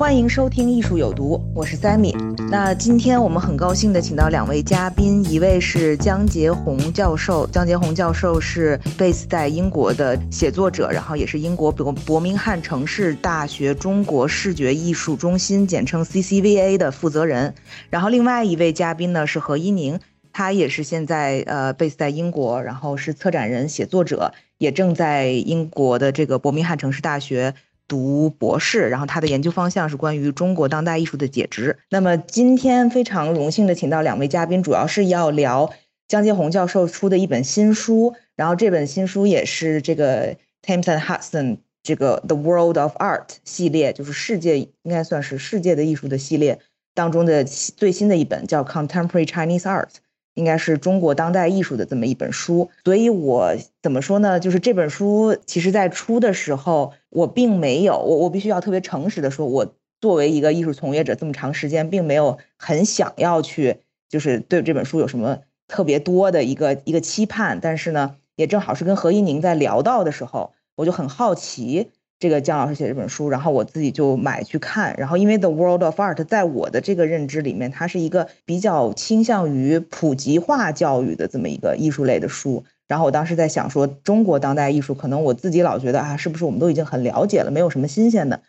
欢迎收听《艺术有毒》，我是 Sammy。那今天我们很高兴的请到两位嘉宾，一位是江杰宏教授。江杰宏教授是 base 在英国的写作者，然后也是英国伯伯明翰城市大学中国视觉艺术中心（简称 CCVA） 的负责人。然后另外一位嘉宾呢是何一宁，他也是现在呃 base 在英国，然后是策展人、写作者，也正在英国的这个伯明翰城市大学。读博士，然后他的研究方向是关于中国当代艺术的解职。那么今天非常荣幸的请到两位嘉宾，主要是要聊江杰宏教授出的一本新书，然后这本新书也是这个 Thames and Hudson 这个 The World of Art 系列，就是世界应该算是世界的艺术的系列当中的最新的一本，叫 Contemporary Chinese Art。应该是中国当代艺术的这么一本书，所以我怎么说呢？就是这本书其实在出的时候，我并没有，我我必须要特别诚实的说，我作为一个艺术从业者，这么长时间并没有很想要去，就是对这本书有什么特别多的一个一个期盼。但是呢，也正好是跟何一宁在聊到的时候，我就很好奇。这个姜老师写这本书，然后我自己就买去看。然后因为《The World of Art》在我的这个认知里面，它是一个比较倾向于普及化教育的这么一个艺术类的书。然后我当时在想说，中国当代艺术，可能我自己老觉得啊，是不是我们都已经很了解了，没有什么新鲜的、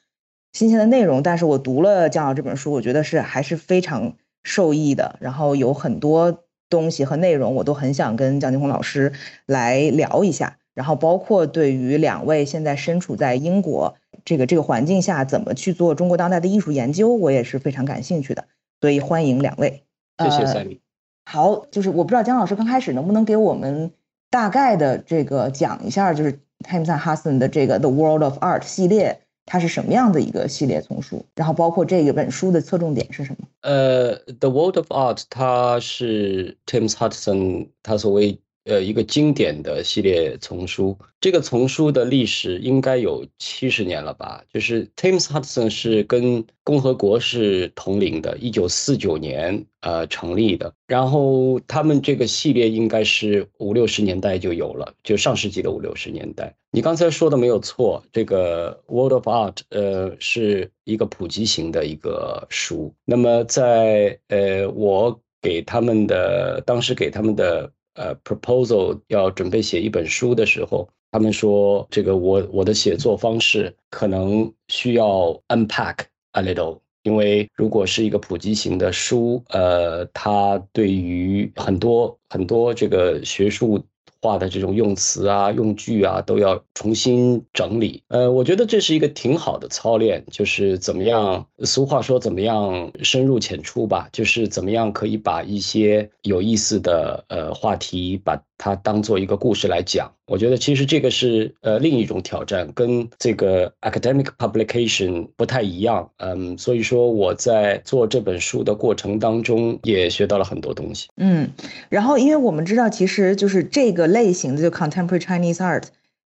新鲜的内容。但是我读了姜老这本书，我觉得是还是非常受益的。然后有很多东西和内容，我都很想跟姜金红老师来聊一下。然后包括对于两位现在身处在英国这个这个环境下，怎么去做中国当代的艺术研究，我也是非常感兴趣的。所以欢迎两位。谢谢赛米。好，就是我不知道姜老师刚开始能不能给我们大概的这个讲一下，就是 and Hudson 的这个 The World of Art 系列，它是什么样的一个系列丛书？然后包括这个本书的侧重点是什么？呃，The World of Art 它是 Thames Hudson 他所谓。呃，一个经典的系列丛书，这个丛书的历史应该有七十年了吧？就是 Thames Hudson 是跟共和国是同龄的，一九四九年呃成立的。然后他们这个系列应该是五六十年代就有了，就上世纪的五六十年代。你刚才说的没有错，这个 World of Art 呃是一个普及型的一个书。那么在呃我给他们的当时给他们的。呃，proposal 要准备写一本书的时候，他们说这个我我的写作方式可能需要 unpack a little，因为如果是一个普及型的书，呃，它对于很多很多这个学术。话的这种用词啊、用句啊，都要重新整理。呃，我觉得这是一个挺好的操练，就是怎么样，俗话说怎么样深入浅出吧，就是怎么样可以把一些有意思的呃话题把。它当做一个故事来讲，我觉得其实这个是呃另一种挑战，跟这个 academic publication 不太一样。嗯，所以说我在做这本书的过程当中也学到了很多东西。嗯，然后因为我们知道，其实就是这个类型的就 contemporary Chinese art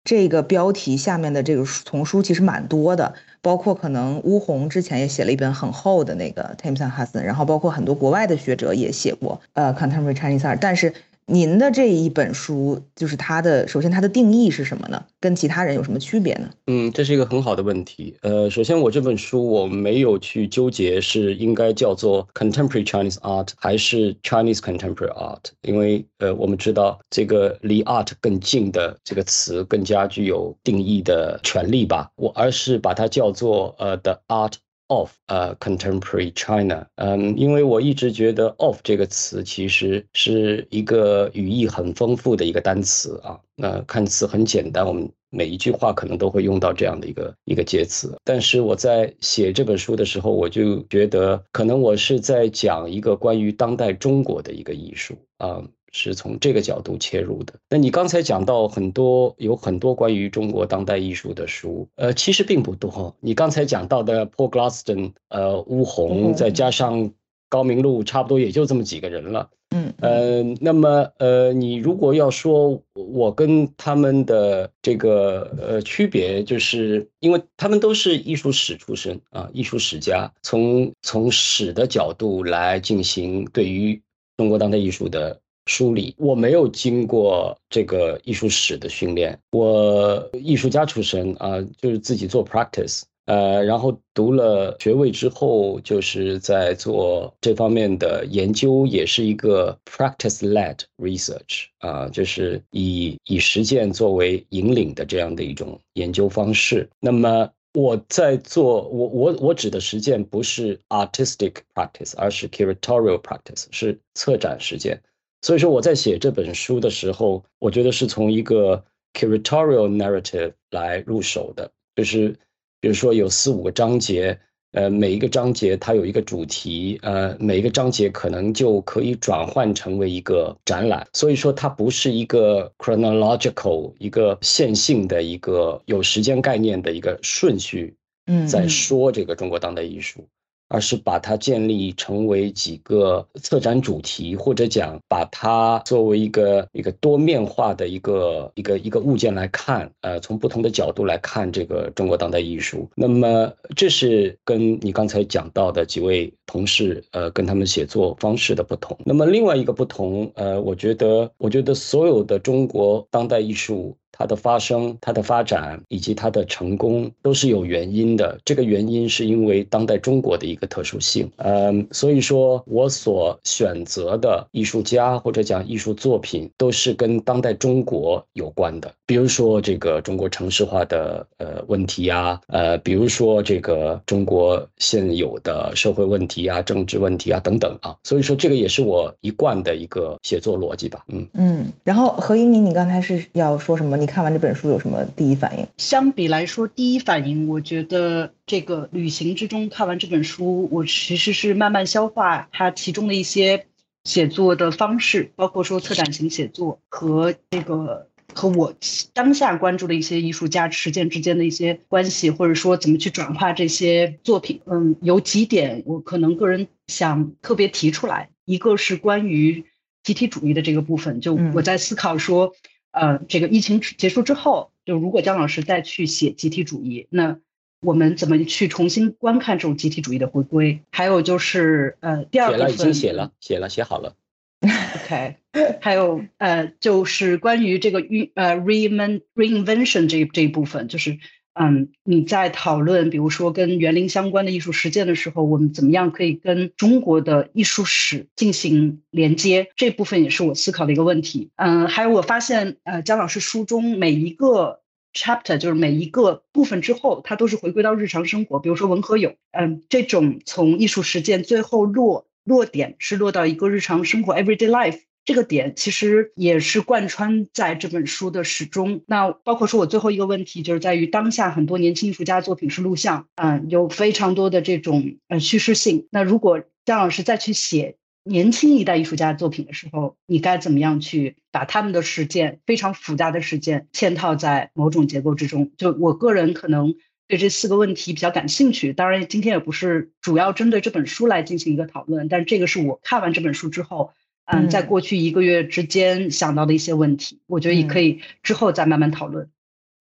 这个标题下面的这个丛书其实蛮多的，包括可能乌红之前也写了一本很厚的那个 Thames and Hudson，然后包括很多国外的学者也写过呃 contemporary Chinese art，但是。您的这一本书，就是它的，首先它的定义是什么呢？跟其他人有什么区别呢？嗯，这是一个很好的问题。呃，首先我这本书我没有去纠结是应该叫做 Contemporary Chinese Art 还是 Chinese Contemporary Art，因为呃，我们知道这个离 art 更近的这个词更加具有定义的权利吧。我而是把它叫做呃 The Art。Of 呃，contemporary China，嗯，因为我一直觉得 of 这个词其实是一个语义很丰富的一个单词啊，那看似很简单，我们每一句话可能都会用到这样的一个一个介词，但是我在写这本书的时候，我就觉得可能我是在讲一个关于当代中国的一个艺术啊。是从这个角度切入的。那你刚才讲到很多有很多关于中国当代艺术的书，呃，其实并不多。你刚才讲到的 Paul Glaston，呃，乌红，再加上高明路，差不多也就这么几个人了。嗯呃，那么呃，你如果要说我跟他们的这个呃区别，就是因为他们都是艺术史出身啊，艺术史家，从从史的角度来进行对于中国当代艺术的梳理。我没有经过这个艺术史的训练，我艺术家出身啊，就是自己做 practice。呃，然后读了学位之后，就是在做这方面的研究，也是一个 practice-led research 啊，就是以以实践作为引领的这样的一种研究方式。那么我在做，我我我指的实践不是 artistic practice，而是 curatorial practice，是策展实践。所以说我在写这本书的时候，我觉得是从一个 curatorial narrative 来入手的，就是。比如说有四五个章节，呃，每一个章节它有一个主题，呃，每一个章节可能就可以转换成为一个展览，所以说它不是一个 chronological 一个线性的一个有时间概念的一个顺序，嗯，在说这个中国当代艺术。而是把它建立成为几个策展主题，或者讲把它作为一个一个多面化的一个一个一个物件来看，呃，从不同的角度来看这个中国当代艺术。那么这是跟你刚才讲到的几位同事，呃，跟他们写作方式的不同。那么另外一个不同，呃，我觉得，我觉得所有的中国当代艺术。它的发生、它的发展以及它的成功都是有原因的。这个原因是因为当代中国的一个特殊性。嗯，所以说我所选择的艺术家或者讲艺术作品都是跟当代中国有关的。比如说这个中国城市化的呃问题呀，呃，比如说这个中国现有的社会问题啊、政治问题啊等等啊。所以说这个也是我一贯的一个写作逻辑吧。嗯嗯。然后何一鸣，你刚才是要说什么？你？看完这本书有什么第一反应？相比来说，第一反应，我觉得这个旅行之中看完这本书，我其实是慢慢消化它其中的一些写作的方式，包括说策展型写作和这个和我当下关注的一些艺术家实践之间的一些关系，或者说怎么去转化这些作品。嗯，有几点我可能个人想特别提出来，一个是关于集体主义的这个部分，就我在思考说。呃，这个疫情结束之后，就如果姜老师再去写集体主义，那我们怎么去重新观看这种集体主义的回归？还有就是，呃，第二部分已经写了，写了，写好了。OK，还有呃，就是关于这个运呃 reinvent reinvention 这这一部分，就是。嗯，你在讨论，比如说跟园林相关的艺术实践的时候，我们怎么样可以跟中国的艺术史进行连接？这部分也是我思考的一个问题。嗯，还有我发现，呃，姜老师书中每一个 chapter，就是每一个部分之后，它都是回归到日常生活。比如说文和友，嗯，这种从艺术实践最后落落点是落到一个日常生活 everyday life。这个点其实也是贯穿在这本书的始终。那包括说我最后一个问题，就是在于当下很多年轻艺术家作品是录像，嗯，有非常多的这种呃叙事性。那如果姜老师再去写年轻一代艺术家作品的时候，你该怎么样去把他们的实践非常复杂的实践嵌套在某种结构之中？就我个人可能对这四个问题比较感兴趣。当然，今天也不是主要针对这本书来进行一个讨论，但这个是我看完这本书之后。嗯，在过去一个月之间想到的一些问题，我觉得也可以之后再慢慢讨论。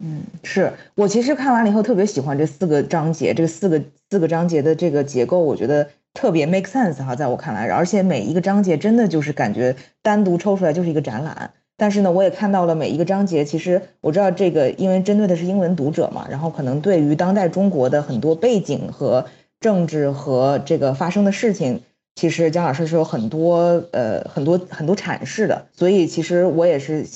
嗯，是我其实看完了以后特别喜欢这四个章节，这四个四个章节的这个结构，我觉得特别 make sense 哈，在我看来，而且每一个章节真的就是感觉单独抽出来就是一个展览。但是呢，我也看到了每一个章节，其实我知道这个，因为针对的是英文读者嘛，然后可能对于当代中国的很多背景和政治和这个发生的事情。其实姜老师是有很多呃很多很多阐释的，所以其实我也是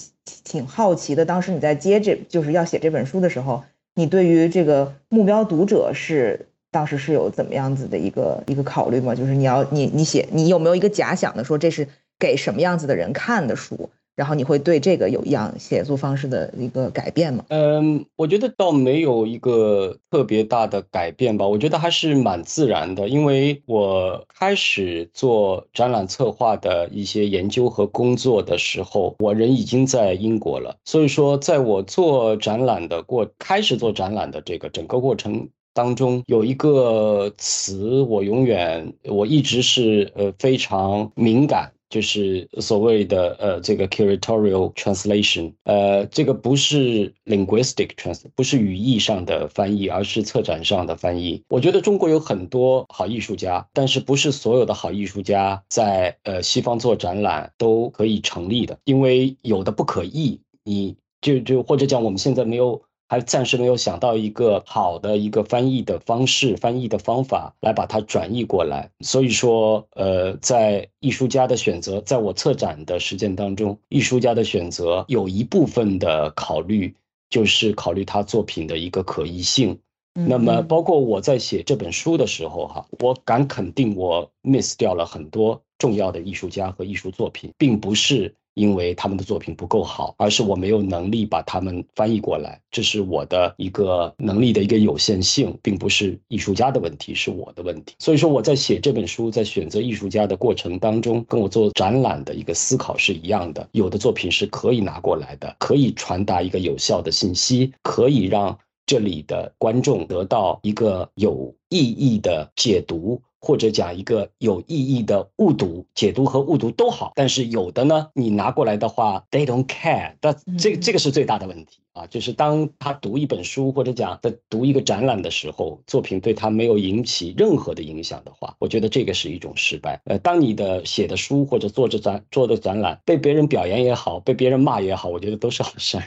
挺好奇的。当时你在接这就是要写这本书的时候，你对于这个目标读者是当时是有怎么样子的一个一个考虑吗？就是你要你你写你有没有一个假想的说这是给什么样子的人看的书？然后你会对这个有一样写作方式的一个改变吗？嗯，我觉得倒没有一个特别大的改变吧，我觉得还是蛮自然的，因为我开始做展览策划的一些研究和工作的时候，我人已经在英国了，所以说在我做展览的过开始做展览的这个整个过程当中，有一个词我永远我一直是呃非常敏感。就是所谓的呃这个 curatorial translation，呃这个不是 linguistic trans，不是语义上的翻译，而是策展上的翻译。我觉得中国有很多好艺术家，但是不是所有的好艺术家在呃西方做展览都可以成立的，因为有的不可译，你就就或者讲我们现在没有。还暂时没有想到一个好的一个翻译的方式、翻译的方法来把它转译过来。所以说，呃，在艺术家的选择，在我策展的实践当中，艺术家的选择有一部分的考虑就是考虑他作品的一个可译性。那么，包括我在写这本书的时候，哈，我敢肯定，我 miss 掉了很多重要的艺术家和艺术作品，并不是。因为他们的作品不够好，而是我没有能力把他们翻译过来，这是我的一个能力的一个有限性，并不是艺术家的问题，是我的问题。所以说我在写这本书，在选择艺术家的过程当中，跟我做展览的一个思考是一样的。有的作品是可以拿过来的，可以传达一个有效的信息，可以让这里的观众得到一个有意义的解读。或者讲一个有意义的误读、解读和误读都好，但是有的呢，你拿过来的话，they don't care，但这这个是最大的问题啊，就是当他读一本书或者讲在读一个展览的时候，作品对他没有引起任何的影响的话，我觉得这个是一种失败。呃，当你的写的书或者做着展做的展览被别人表扬也好，被别人骂也好，我觉得都是好事。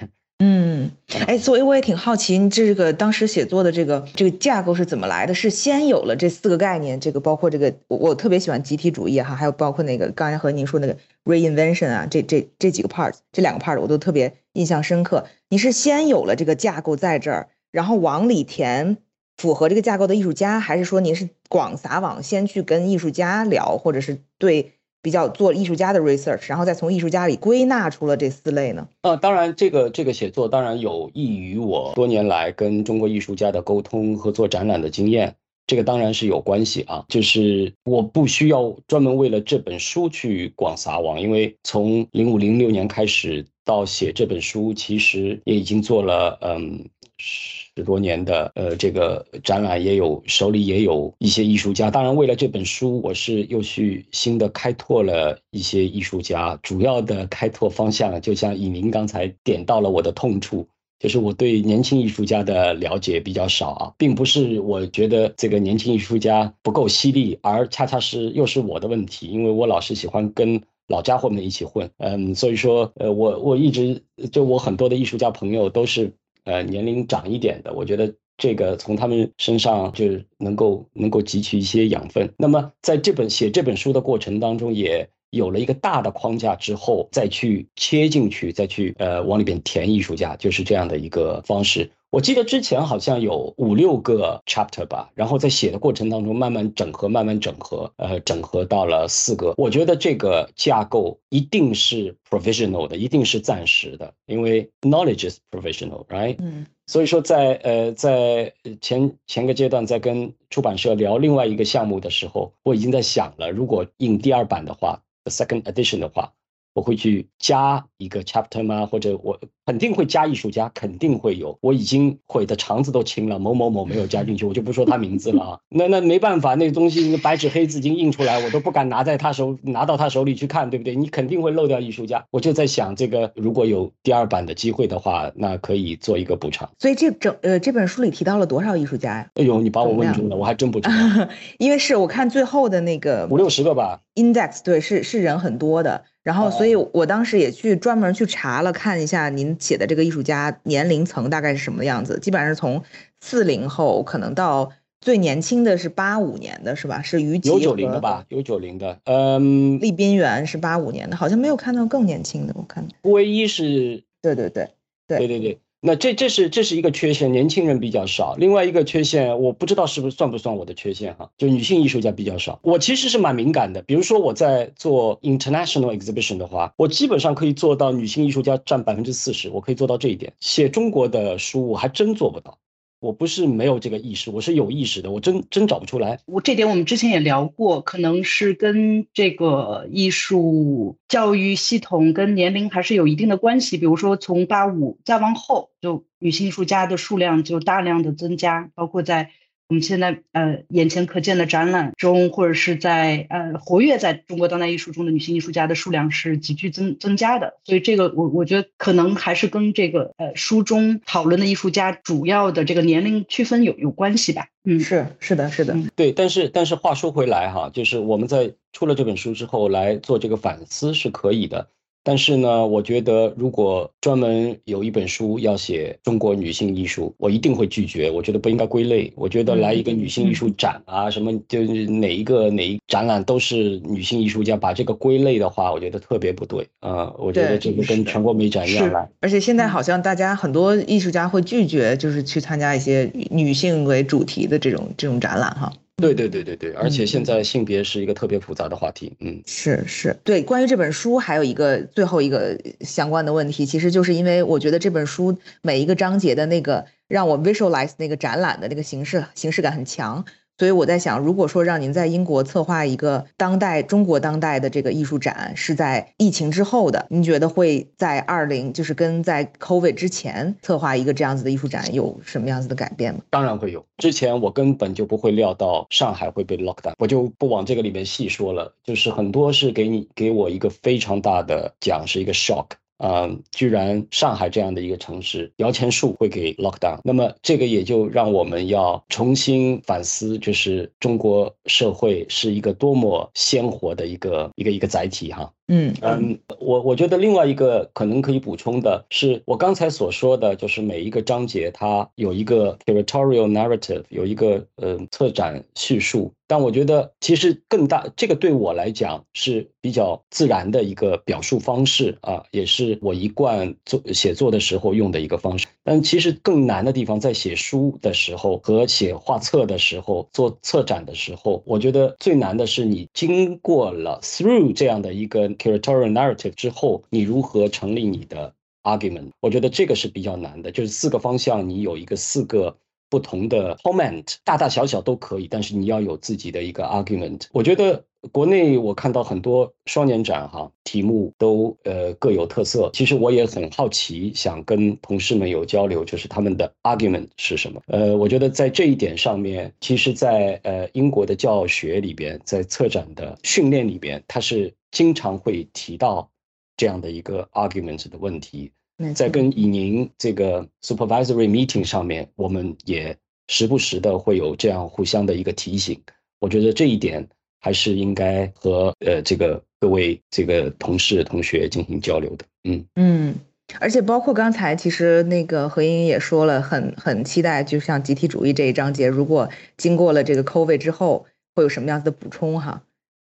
哎，所以我也挺好奇，你这个当时写作的这个这个架构是怎么来的？是先有了这四个概念，这个包括这个，我我特别喜欢集体主义哈，还有包括那个刚才和您说那个 reinvention 啊，这这这几个 parts，这两个 part 我都特别印象深刻。你是先有了这个架构在这儿，然后往里填符合这个架构的艺术家，还是说您是广撒网，先去跟艺术家聊，或者是对？比较做艺术家的 research，然后再从艺术家里归纳出了这四类呢？呃，当然，这个这个写作当然有益于我多年来跟中国艺术家的沟通和做展览的经验，这个当然是有关系啊。就是我不需要专门为了这本书去广撒网，因为从零五零六年开始到写这本书，其实也已经做了嗯。十多年的呃，这个展览也有，手里也有一些艺术家。当然，为了这本书，我是又去新的开拓了一些艺术家。主要的开拓方向，就像以您刚才点到了我的痛处，就是我对年轻艺术家的了解比较少啊，并不是我觉得这个年轻艺术家不够犀利，而恰恰是又是我的问题，因为我老是喜欢跟老家伙们一起混，嗯，所以说，呃，我我一直就我很多的艺术家朋友都是。呃，年龄长一点的，我觉得这个从他们身上就能够能够汲取一些养分。那么在这本写这本书的过程当中，也有了一个大的框架之后，再去切进去，再去呃往里边填艺术家，就是这样的一个方式。我记得之前好像有五六个 chapter 吧，然后在写的过程当中慢慢整合，慢慢整合，呃，整合到了四个。我觉得这个架构一定是 provisional 的，一定是暂时的，因为 knowledge is provisional，right？嗯。所以说，在呃，在前前个阶段在跟出版社聊另外一个项目的时候，我已经在想了，如果印第二版的话，the second edition 的话。我会去加一个 chapter 吗？或者我肯定会加艺术家，肯定会有。我已经悔的肠子都青了，某某某没有加进去，我就不说他名字了啊。那那没办法，那个东西白纸黑字已经印出来，我都不敢拿在他手拿到他手里去看，对不对？你肯定会漏掉艺术家。我就在想，这个如果有第二版的机会的话，那可以做一个补偿。所以这整呃这本书里提到了多少艺术家呀？哎呦，你把我问住了，我还真不知道。因为是我看最后的那个五六十个吧，index 对，是是人很多的。然后，所以我当时也去专门去查了，看一下您写的这个艺术家年龄层大概是什么样子。基本上是从四零后，可能到最年轻的是八五年的，是吧？是于有九零的吧？有九零的，嗯，立斌园是八五年的，好像没有看到更年轻的。我看顾唯一是，对对对对对对。那这这是这是一个缺陷，年轻人比较少。另外一个缺陷，我不知道是不是算不算我的缺陷哈，就女性艺术家比较少。我其实是蛮敏感的，比如说我在做 international exhibition 的话，我基本上可以做到女性艺术家占百分之四十，我可以做到这一点。写中国的书，我还真做不到。我不是没有这个意识，我是有意识的，我真真找不出来。我这点我们之前也聊过，可能是跟这个艺术教育系统跟年龄还是有一定的关系。比如说从八五再往后，就女性艺术家的数量就大量的增加，包括在。我们现在呃眼前可见的展览中，或者是在呃活跃在中国当代艺术中的女性艺术家的数量是急剧增增加的，所以这个我我觉得可能还是跟这个呃书中讨论的艺术家主要的这个年龄区分有有关系吧。嗯，是是的是的，对。但是但是话说回来哈，就是我们在出了这本书之后来做这个反思是可以的。但是呢，我觉得如果专门有一本书要写中国女性艺术，我一定会拒绝。我觉得不应该归类。我觉得来一个女性艺术展啊，什么就是哪一个哪一展览都是女性艺术家，把这个归类的话，我觉得特别不对啊。我觉得这个跟全国美展一样来。而且现在好像大家很多艺术家会拒绝，就是去参加一些女性为主题的这种这种展览哈。对对对对对，而且现在性别是一个特别复杂的话题，嗯，是是，对，关于这本书还有一个最后一个相关的问题，其实就是因为我觉得这本书每一个章节的那个让我 visualize 那个展览的那个形式形式感很强。所以我在想，如果说让您在英国策划一个当代中国当代的这个艺术展，是在疫情之后的，您觉得会在二零就是跟在 COVID 之前策划一个这样子的艺术展有什么样子的改变吗？当然会有。之前我根本就不会料到上海会被 lock down，我就不往这个里面细说了。就是很多是给你给我一个非常大的奖，是一个 shock。嗯，居然上海这样的一个城市摇钱树会给 lock down，那么这个也就让我们要重新反思，就是中国社会是一个多么鲜活的一个一个一个载体哈。嗯嗯，我我觉得另外一个可能可以补充的是，我刚才所说的就是每一个章节它有一个 territorial narrative，有一个呃策展叙述。但我觉得其实更大，这个对我来讲是比较自然的一个表述方式啊，也是我一贯做写作的时候用的一个方式。但其实更难的地方在写书的时候和写画册的时候，做策展的时候，我觉得最难的是你经过了 through 这样的一个。Curatorial narrative 之后，你如何成立你的 argument？我觉得这个是比较难的，就是四个方向，你有一个四个不同的 comment，大大小小都可以，但是你要有自己的一个 argument。我觉得国内我看到很多双年展哈，题目都呃各有特色。其实我也很好奇，想跟同事们有交流，就是他们的 argument 是什么？呃，我觉得在这一点上面，其实，在呃英国的教学里边，在策展的训练里边，它是。经常会提到这样的一个 argument 的问题，在跟以宁这个 supervisory meeting 上面，我们也时不时的会有这样互相的一个提醒。我觉得这一点还是应该和呃这个各位这个同事同学进行交流的。嗯嗯，而且包括刚才其实那个何英也说了，很很期待，就像集体主义这一章节，如果经过了这个 COVID 之后，会有什么样子的补充哈？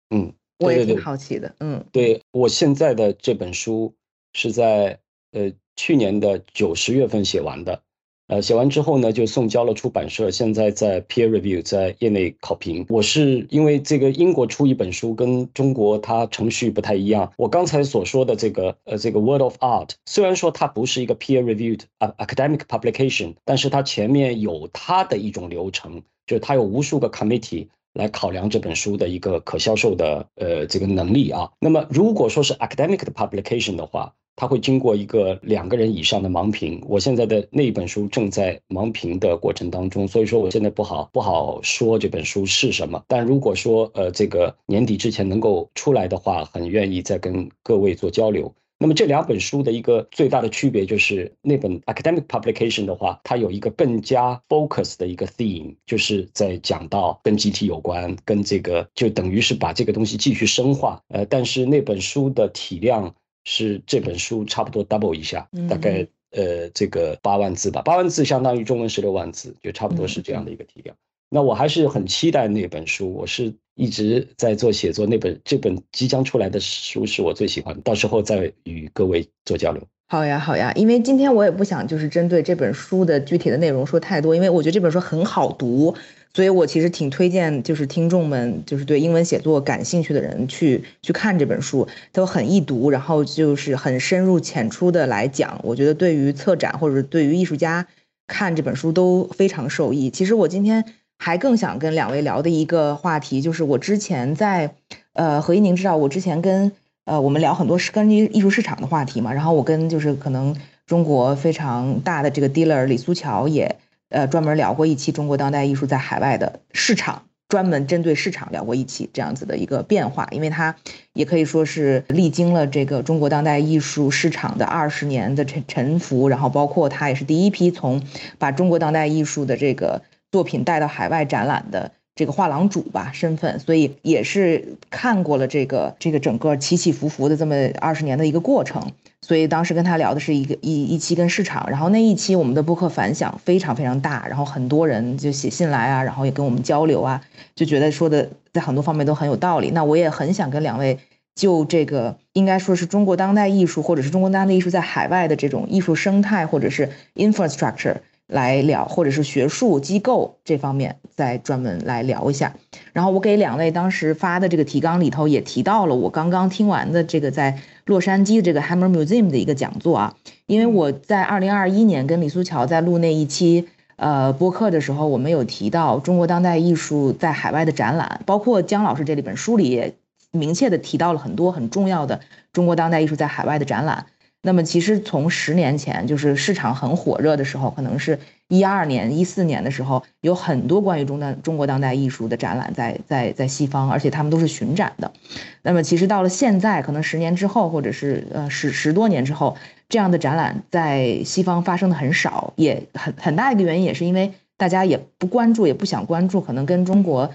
嗯。我也挺好奇的，嗯，对我现在的这本书是在呃去年的九十月份写完的，呃写完之后呢就送交了出版社，现在在 peer review 在业内考评。我是因为这个英国出一本书跟中国它程序不太一样，我刚才所说的这个呃这个 Word of Art 虽然说它不是一个 peer reviewed academic publication，但是它前面有它的一种流程，就是它有无数个 committee。来考量这本书的一个可销售的呃这个能力啊。那么如果说是 academic 的 publication 的话，它会经过一个两个人以上的盲评。我现在的那一本书正在盲评的过程当中，所以说我现在不好不好说这本书是什么。但如果说呃这个年底之前能够出来的话，很愿意再跟各位做交流。那么这两本书的一个最大的区别就是，那本 academic publication 的话，它有一个更加 focus 的一个 theme，就是在讲到跟集体有关，跟这个就等于是把这个东西继续深化。呃，但是那本书的体量是这本书差不多 double 一下，大概呃这个八万字吧，八万字相当于中文十六万字，就差不多是这样的一个体量。那我还是很期待那本书，我是一直在做写作。那本这本即将出来的书是我最喜欢，到时候再与各位做交流。好呀，好呀，因为今天我也不想就是针对这本书的具体的内容说太多，因为我觉得这本书很好读，所以我其实挺推荐就是听众们就是对英文写作感兴趣的人去去看这本书，都很易读，然后就是很深入浅出的来讲，我觉得对于策展或者对于艺术家看这本书都非常受益。其实我今天还更想跟两位聊的一个话题，就是我之前在呃何一宁知道我之前跟。呃，我们聊很多是关于艺术市场的话题嘛，然后我跟就是可能中国非常大的这个 dealer 李苏乔也呃专门聊过一期中国当代艺术在海外的市场，专门针对市场聊过一期这样子的一个变化，因为他也可以说是历经了这个中国当代艺术市场的二十年的沉沉浮，然后包括他也是第一批从把中国当代艺术的这个作品带到海外展览的。这个画廊主吧身份，所以也是看过了这个这个整个起起伏伏的这么二十年的一个过程，所以当时跟他聊的是一个一一期跟市场，然后那一期我们的播客反响非常非常大，然后很多人就写信来啊，然后也跟我们交流啊，就觉得说的在很多方面都很有道理。那我也很想跟两位就这个应该说是中国当代艺术或者是中国当代艺术在海外的这种艺术生态或者是 infrastructure。来聊，或者是学术机构这方面再专门来聊一下。然后我给两位当时发的这个提纲里头也提到了我刚刚听完的这个在洛杉矶的这个 Hammer Museum 的一个讲座啊，因为我在二零二一年跟李苏乔在录那一期呃播客的时候，我们有提到中国当代艺术在海外的展览，包括姜老师这里本书里也明确的提到了很多很重要的中国当代艺术在海外的展览。那么其实从十年前，就是市场很火热的时候，可能是一二年、一四年的时候，有很多关于中当中国当代艺术的展览在在在西方，而且他们都是巡展的。那么其实到了现在，可能十年之后，或者是呃十十多年之后，这样的展览在西方发生的很少，也很很大一个原因也是因为大家也不关注，也不想关注，可能跟中国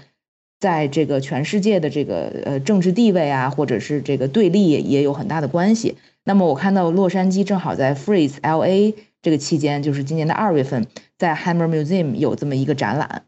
在这个全世界的这个呃政治地位啊，或者是这个对立也有很大的关系。那么我看到洛杉矶正好在 Freeze LA 这个期间，就是今年的二月份，在 Hammer Museum 有这么一个展览，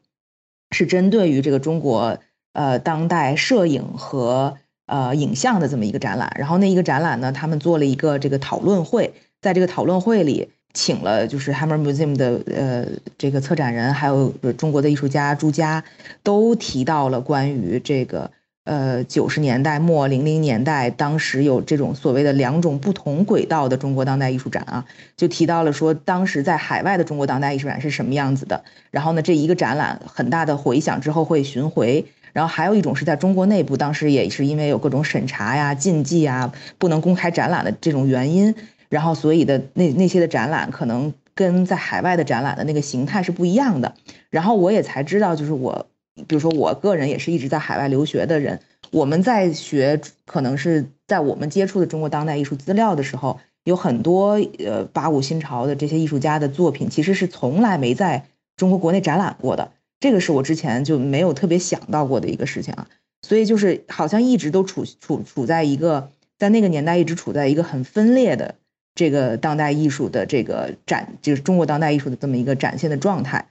是针对于这个中国呃当代摄影和呃影像的这么一个展览。然后那一个展览呢，他们做了一个这个讨论会，在这个讨论会里，请了就是 Hammer Museum 的呃这个策展人，还有中国的艺术家朱家，都提到了关于这个。呃，九十年代末、零零年代，当时有这种所谓的两种不同轨道的中国当代艺术展啊，就提到了说，当时在海外的中国当代艺术展是什么样子的。然后呢，这一个展览很大的回响之后会巡回。然后还有一种是在中国内部，当时也是因为有各种审查呀、禁忌啊，不能公开展览的这种原因，然后所以的那那些的展览可能跟在海外的展览的那个形态是不一样的。然后我也才知道，就是我。比如说，我个人也是一直在海外留学的人。我们在学，可能是在我们接触的中国当代艺术资料的时候，有很多呃八五新潮的这些艺术家的作品，其实是从来没在中国国内展览过的。这个是我之前就没有特别想到过的一个事情啊。所以就是好像一直都处处处在一个在那个年代一直处在一个很分裂的这个当代艺术的这个展，就是中国当代艺术的这么一个展现的状态。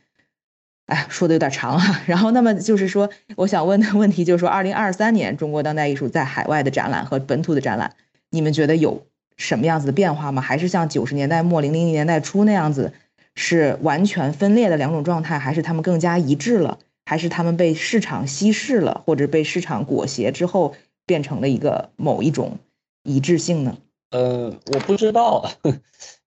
哎，说的有点长哈。然后，那么就是说，我想问的问题就是说，二零二三年中国当代艺术在海外的展览和本土的展览，你们觉得有什么样子的变化吗？还是像九十年代末、零零年代初那样子，是完全分裂的两种状态？还是他们更加一致了？还是他们被市场稀释了，或者被市场裹挟之后变成了一个某一种一致性呢？呃，我不知道。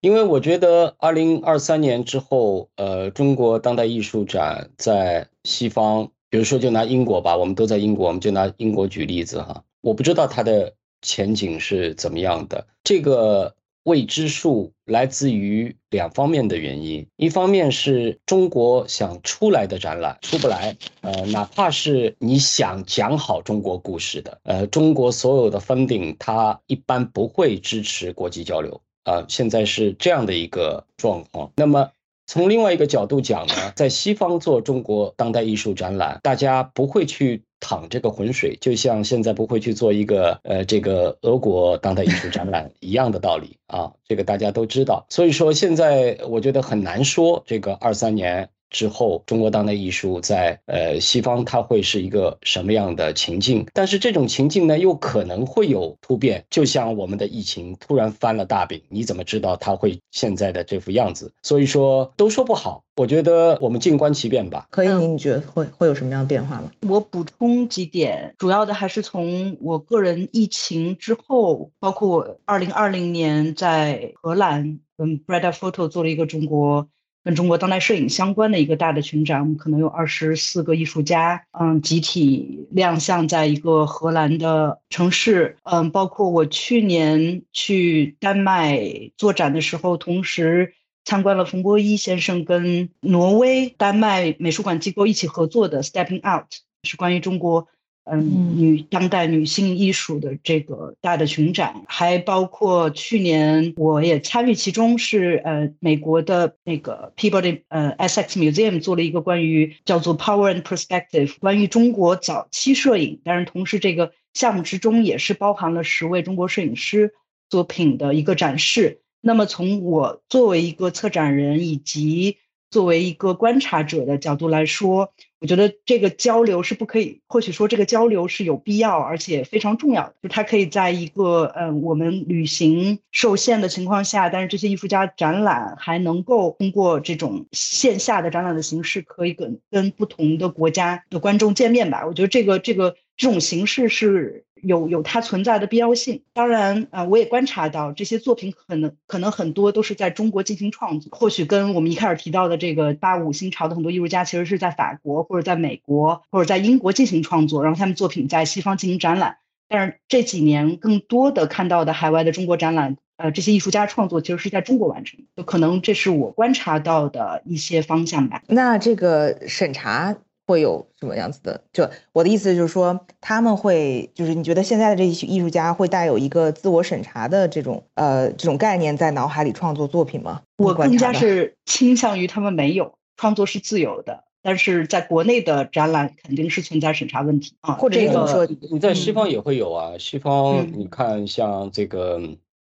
因为我觉得，二零二三年之后，呃，中国当代艺术展在西方，比如说就拿英国吧，我们都在英国，我们就拿英国举例子哈。我不知道它的前景是怎么样的，这个未知数来自于两方面的原因，一方面是中国想出来的展览出不来，呃，哪怕是你想讲好中国故事的，呃，中国所有的 funding 它一般不会支持国际交流。啊，现在是这样的一个状况。那么从另外一个角度讲呢，在西方做中国当代艺术展览，大家不会去淌这个浑水，就像现在不会去做一个呃这个俄国当代艺术展览一样的道理啊。这个大家都知道。所以说现在我觉得很难说这个二三年之后，中国当代艺术在呃西方它会是一个什么样的情境？但是这种情境呢，又可能会有突变，就像我们的疫情突然翻了大饼，你怎么知道它会现在的这副样子？所以说都说不好。我觉得我们静观其变吧。可以，你觉得会会有什么样的变化吗？我补充几点，主要的还是从我个人疫情之后，包括二零二零年在荷兰跟 Breda Photo 做了一个中国跟中国当代摄影相关的一个大的群展，我们可能有二十四个艺术家，嗯，集体亮相在一个荷兰的城市，嗯，包括我去年去丹麦做展的时候，同时。参观了冯波伊先生跟挪威、丹麦美术馆机构一起合作的 Stepping Out，是关于中国嗯女当代女性艺术的这个大的群展，还包括去年我也参与其中，是呃美国的那个 Peabody 呃 Essex Museum 做了一个关于叫做 Power and Perspective，关于中国早期摄影，但是同时这个项目之中也是包含了十位中国摄影师作品的一个展示。那么，从我作为一个策展人以及作为一个观察者的角度来说，我觉得这个交流是不可以，或许说这个交流是有必要，而且非常重要的。就它可以在一个呃我们旅行受限的情况下，但是这些艺术家展览还能够通过这种线下的展览的形式，可以跟跟不同的国家的观众见面吧。我觉得这个这个这种形式是。有有它存在的必要性。当然，呃，我也观察到这些作品可能可能很多都是在中国进行创作，或许跟我们一开始提到的这个八五新潮的很多艺术家，其实是在法国或者在美国或者在英国进行创作，然后他们作品在西方进行展览。但是这几年更多的看到的海外的中国展览，呃，这些艺术家创作其实是在中国完成，就可能这是我观察到的一些方向吧。那这个审查。会有什么样子的？就我的意思就是说，他们会就是你觉得现在的这些艺术家会带有一个自我审查的这种呃这种概念在脑海里创作作品吗？我更加是倾向于他们没有创作是自由的，但是在国内的展览肯定是存在审查问题啊。或者说你在西方也会有啊？西方你看像这个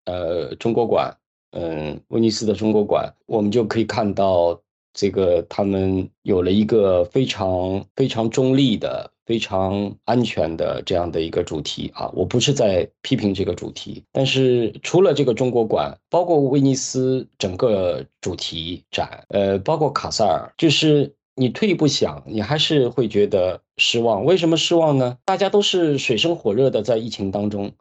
呃中国馆，嗯威尼斯的中国馆，我们就可以看到。这个他们有了一个非常非常中立的、非常安全的这样的一个主题啊！我不是在批评这个主题，但是除了这个中国馆，包括威尼斯整个主题展，呃，包括卡萨尔，就是你退一步想，你还是会觉得失望。为什么失望呢？大家都是水深火热的在疫情当中。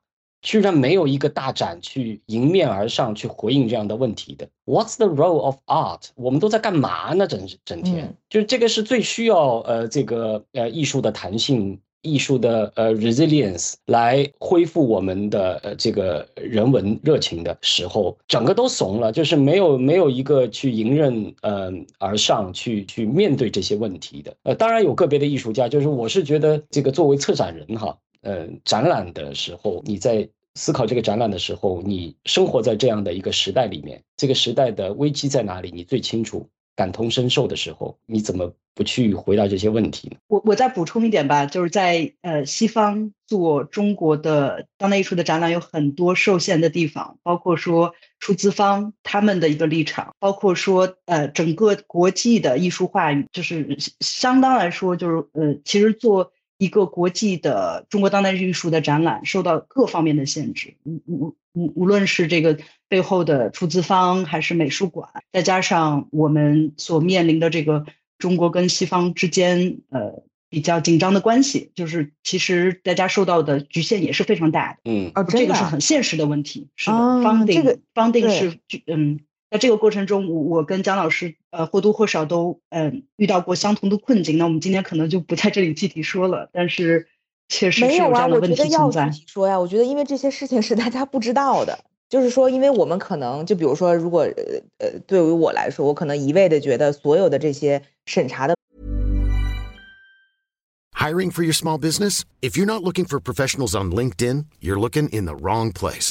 居然没有一个大展去迎面而上去回应这样的问题的。What's the role of art？我们都在干嘛呢？整整天，就是这个是最需要呃这个呃艺术的弹性、艺术的呃 resilience 来恢复我们的呃这个人文热情的时候，整个都怂了，就是没有没有一个去迎刃呃而上去去面对这些问题的。呃，当然有个别的艺术家，就是我是觉得这个作为策展人哈。呃，展览的时候，你在思考这个展览的时候，你生活在这样的一个时代里面，这个时代的危机在哪里，你最清楚，感同身受的时候，你怎么不去回答这些问题呢？我我再补充一点吧，就是在呃西方做中国的当代艺术的展览有很多受限的地方，包括说出资方他们的一个立场，包括说呃整个国际的艺术话语，就是相当来说就是呃其实做。一个国际的中国当代艺术的展览受到各方面的限制，无无无无论是这个背后的出资方，还是美术馆，再加上我们所面临的这个中国跟西方之间呃比较紧张的关系，就是其实大家受到的局限也是非常大的。嗯，这个是很现实的问题。是的，funding funding 是嗯。在这个过程中，我我跟姜老师呃或多或少都嗯遇到过相同的困境。那我们今天可能就不在这里具体说了，但是确实没有啊，我觉得要具体。说呀，我觉得因为这些事情是大家不知道的，就是说，因为我们可能就比如说，如果呃呃对于我来说，我可能一味的觉得所有的这些审查的。Hiring for your small business? If you're not looking for professionals on LinkedIn, you're looking in the wrong place.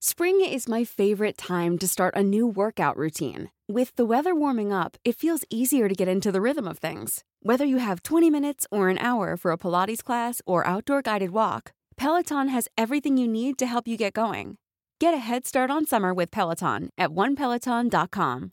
Spring is my favorite time to start a new workout routine. With the weather warming up, it feels easier to get into the rhythm of things. Whether you have 20 minutes or an hour for a Pilates class or outdoor guided walk, Peloton has everything you need to help you get going. Get a head start on summer with Peloton at onepeloton.com.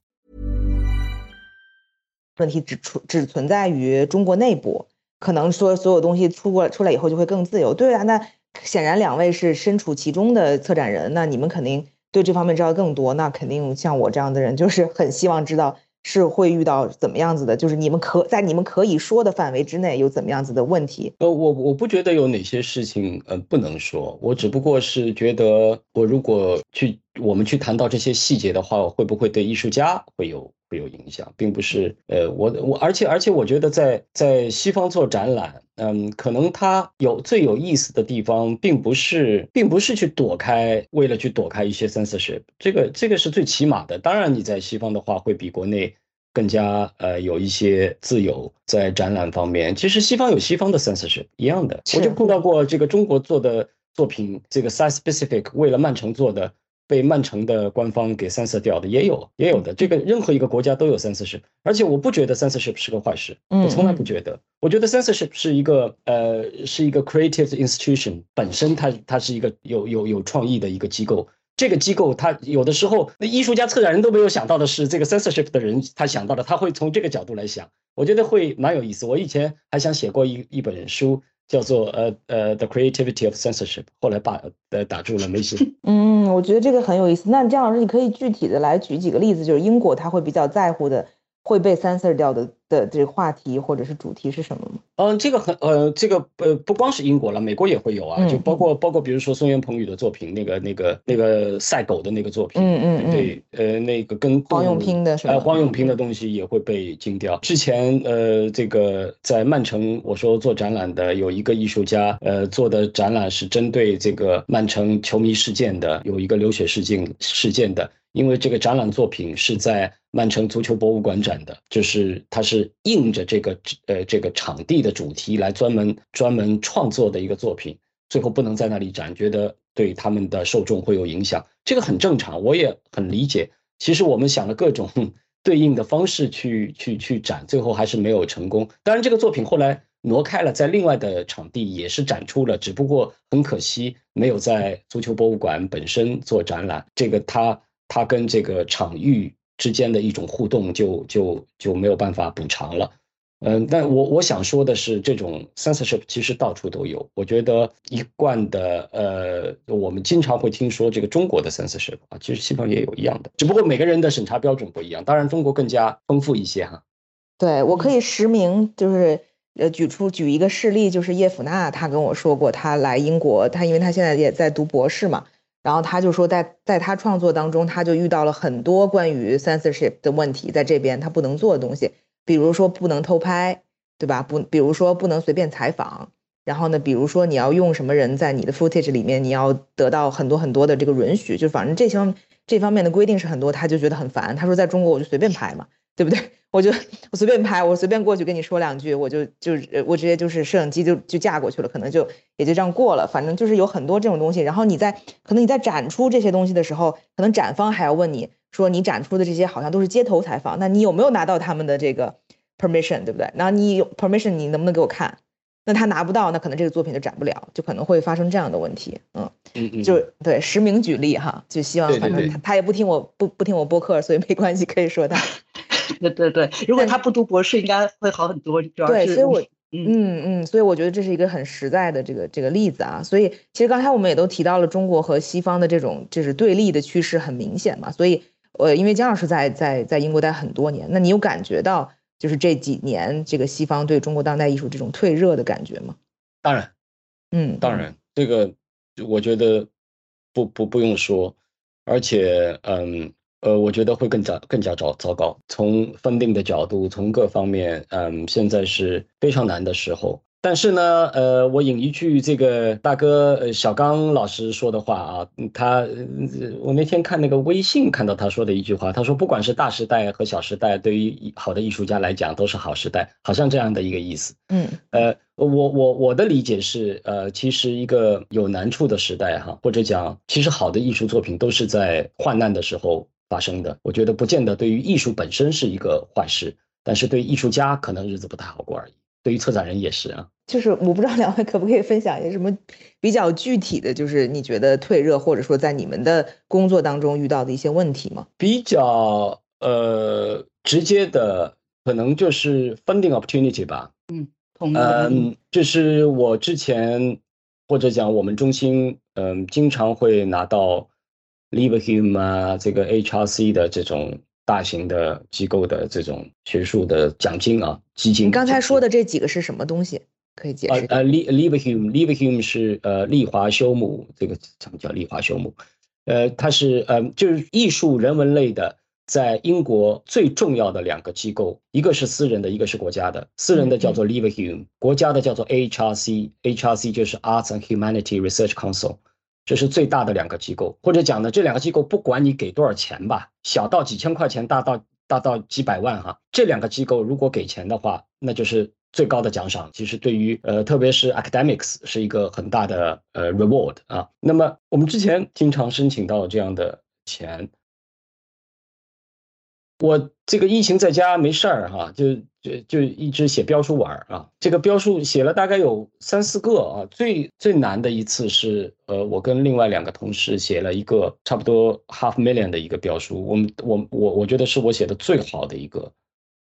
问题只存只存在于中国内部，可能说所有东西出过出来以后就会更自由。对啊，那 显然两位是身处其中的策展人，那你们肯定对这方面知道更多。那肯定像我这样的人，就是 很希望知道是会遇到怎么样子的，就是你们可在你们可以说的范围之内有怎么样子的问题。呃，我我不觉得有哪些事情呃不能说，我只不过是觉得我如果去我们去谈到这些细节的话，会不会对艺术家会有会有影响，并不是呃我我而且而且我觉得在在西方做展览，嗯，可能它有最有意思的地方，并不是并不是去躲开，为了去躲开一些 censorship，这个这个是最起码的。当然你在西方的话，会比国内。更加呃有一些自由在展览方面，其实西方有西方的 censorship 一样的，我就碰到过这个中国做的作品，这个 size specific 为了曼城做的，被曼城的官方给 censor 掉的也有也有的，这个任何一个国家都有 censorship，而且我不觉得 censorship 是个坏事，我从来不觉得，我觉得 censorship 是一个呃是一个 creative institution 本身它它是一个有有有创意的一个机构。这个机构，它有的时候，那艺术家、策展人都没有想到的是，这个 censorship 的人他想到的，他会从这个角度来想，我觉得会蛮有意思。我以前还想写过一一本书，叫做呃呃 The Creativity of Censorship，后来把呃打住了，没写。嗯，我觉得这个很有意思。那姜老师，你可以具体的来举几个例子，就是英国他会比较在乎的。会被 censor 掉的的这个话题或者是主题是什么吗？嗯，这个很呃，这个呃不光是英国了，美国也会有啊，就包括包括比如说松原鹏宇的作品，那个那个那个赛狗的那个作品，嗯嗯嗯，对，呃那个跟黄永平的，呃黄永平的东西也会被禁掉。之前呃这个在曼城，我说做展览的有一个艺术家，呃做的展览是针对这个曼城球迷事件的，有一个流血事件事件的。因为这个展览作品是在曼城足球博物馆展的，就是它是应着这个呃这个场地的主题来专门专门创作的一个作品，最后不能在那里展，觉得对他们的受众会有影响，这个很正常，我也很理解。其实我们想了各种 对应的方式去去去展，最后还是没有成功。当然，这个作品后来挪开了，在另外的场地也是展出了，只不过很可惜没有在足球博物馆本身做展览。这个它。它跟这个场域之间的一种互动，就就就没有办法补偿了。嗯，但我我想说的是，这种 censorship 其实到处都有。我觉得一贯的，呃，我们经常会听说这个中国的 censorship 啊，其实西方也有一样的，只不过每个人的审查标准不一样。当然，中国更加丰富一些哈。对，我可以实名，就是呃，举出举一个事例，就是叶甫娜，她跟我说过，她来英国，她因为她现在也在读博士嘛。然后他就说，在在他创作当中，他就遇到了很多关于 censorship 的问题，在这边他不能做的东西，比如说不能偷拍，对吧？不，比如说不能随便采访。然后呢，比如说你要用什么人在你的 footage 里面，你要得到很多很多的这个允许，就反正这些这方面的规定是很多，他就觉得很烦。他说，在中国我就随便拍嘛。对不对？我就我随便拍，我随便过去跟你说两句，我就就我直接就是摄影机就就架过去了，可能就也就这样过了。反正就是有很多这种东西。然后你在可能你在展出这些东西的时候，可能展方还要问你说你展出的这些好像都是街头采访，那你有没有拿到他们的这个 permission，对不对？然后你有 permission，你能不能给我看？那他拿不到，那可能这个作品就展不了，就可能会发生这样的问题。嗯嗯，就对实名举例哈，就希望反正他他也不听我不不听我播客，所以没关系，可以说他。对对对，如果他不读博士，应该会好很多。主要是，对，所以我嗯嗯，所以我觉得这是一个很实在的这个这个例子啊。所以其实刚才我们也都提到了中国和西方的这种就是对立的趋势很明显嘛。所以呃，因为姜老师在在在英国待很多年，那你有感觉到就是这几年这个西方对中国当代艺术这种退热的感觉吗？当然，嗯，当然，这个我觉得不不不用说，而且嗯。呃，我觉得会更加更加糟糟糕。从分定的角度，从各方面，嗯，现在是非常难的时候。但是呢，呃，我引一句这个大哥呃小刚老师说的话啊，他我那天看那个微信看到他说的一句话，他说不管是大时代和小时代，对于好的艺术家来讲都是好时代，好像这样的一个意思。嗯，呃，我我我的理解是，呃，其实一个有难处的时代哈，或者讲其实好的艺术作品都是在患难的时候发生的。我觉得不见得对于艺术本身是一个坏事，但是对艺术家可能日子不太好过而已。对于策展人也是啊。就是我不知道两位可不可以分享一些什么比较具体的就是你觉得退热或者说在你们的工作当中遇到的一些问题吗？比较呃直接的可能就是 funding opportunity 吧。嗯，同意。嗯，就是我之前或者讲我们中心嗯经常会拿到 Leverhulme 啊这个 HRC 的这种大型的机构的这种学术的奖金啊基金。你刚才说的这几个是什么东西？可以解释。呃，Le Leverhulme 是呃利华修姆，这个怎么叫利华修姆？呃，它是呃就是艺术人文类的，在英国最重要的两个机构，一个是私人的，一个是国家的。私人的叫做 Leverhulme，国家的叫做 HRC，HRC 就是 Arts and Humanity Research Council，这是最大的两个机构。或者讲呢，这两个机构不管你给多少钱吧，小到几千块钱，大到大到几百万哈，这两个机构如果给钱的话，那就是。最高的奖赏，其实对于呃，特别是 academics 是一个很大的呃 reward 啊。那么我们之前经常申请到这样的钱，我这个疫情在家没事儿哈，就就就一直写标书玩啊。这个标书写了大概有三四个啊，最最难的一次是呃，我跟另外两个同事写了一个差不多 half million 的一个标书，我们我我我觉得是我写的最好的一个。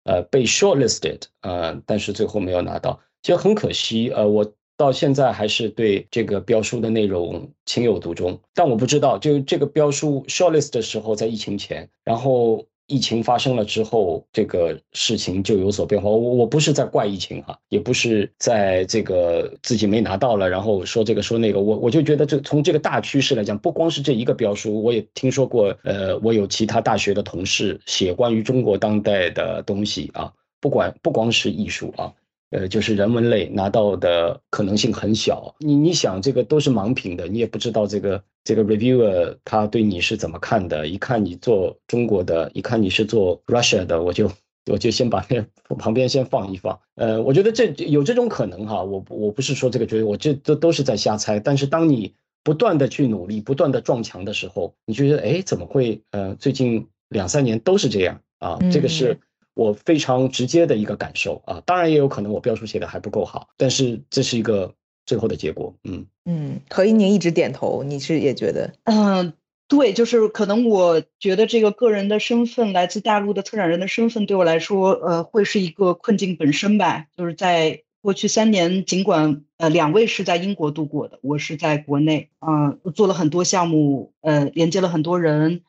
呃，被 shortlisted，呃，但是最后没有拿到，其实很可惜。呃，我到现在还是对这个标书的内容情有独钟，但我不知道，就这个标书 shortlist 的时候在疫情前，然后。疫情发生了之后，这个事情就有所变化。我我不是在怪疫情哈，也不是在这个自己没拿到了，然后说这个说那个。我我就觉得这从这个大趋势来讲，不光是这一个标书，我也听说过。呃，我有其他大学的同事写关于中国当代的东西啊，不管不光是艺术啊。呃，就是人文类拿到的可能性很小。你你想，这个都是盲评的，你也不知道这个这个 reviewer 他对你是怎么看的。一看你做中国的，一看你是做 Russia 的，我就我就先把那旁边先放一放。呃，我觉得这有这种可能哈。我我不是说这个绝对，我这都都是在瞎猜。但是当你不断的去努力，不断的撞墙的时候，你觉得哎，怎么会？呃，最近两三年都是这样啊？这个是。我非常直接的一个感受啊，当然也有可能我标书写的还不够好，但是这是一个最后的结果。嗯嗯，何一宁一直点头，你是也觉得？嗯，对，就是可能我觉得这个个人的身份，来自大陆的策展人的身份，对我来说，呃，会是一个困境本身吧。就是在过去三年，尽管呃两位是在英国度过的，我是在国内，嗯，做了很多项目，呃，连接了很多人。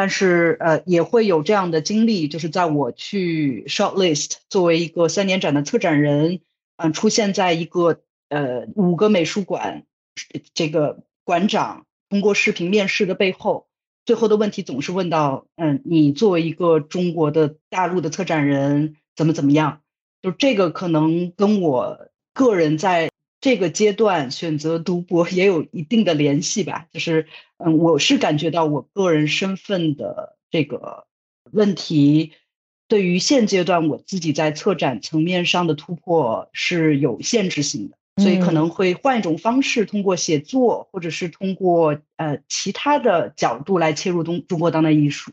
但是呃也会有这样的经历，就是在我去 shortlist 作为一个三年展的策展人，嗯，出现在一个呃五个美术馆这个馆长通过视频面试的背后，最后的问题总是问到，嗯，你作为一个中国的大陆的策展人怎么怎么样？就这个可能跟我个人在。这个阶段选择读博也有一定的联系吧，就是，嗯，我是感觉到我个人身份的这个问题，对于现阶段我自己在策展层面上的突破是有限制性的，所以可能会换一种方式，通过写作或者是通过呃其他的角度来切入中中国当代艺术。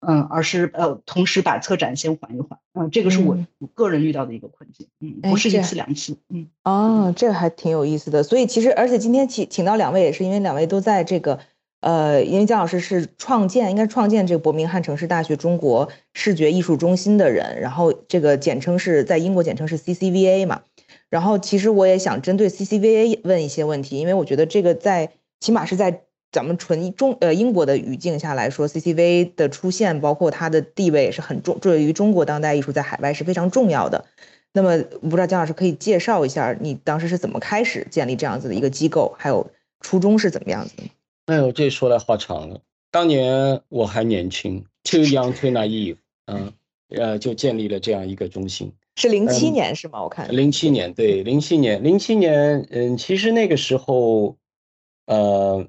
嗯，而是呃，同时把策展先缓一缓，嗯，这个是我我个人遇到的一个困境，嗯，不是一次两次，嗯，哦，这个还挺有意思的，所以其实而且今天请请到两位也是因为两位都在这个，呃，因为姜老师是创建，应该创建这个伯明翰城市大学中国视觉艺术中心的人，然后这个简称是在英国简称是 CCVA 嘛，然后其实我也想针对 CCVA 问一些问题，因为我觉得这个在起码是在。咱们纯中呃英国的语境下来说，CCV 的出现，包括它的地位是很重，对于中国当代艺术在海外是非常重要的。那么，不知道姜老师可以介绍一下，你当时是怎么开始建立这样子的一个机构，还有初衷是怎么样子的？哎呦，这说来话长了。当年我还年轻，too young, too naive，嗯，呃，就建立了这样一个中心。是零七年是吗？我看零七年，对，零七年，零七年，嗯，其实那个时候，呃，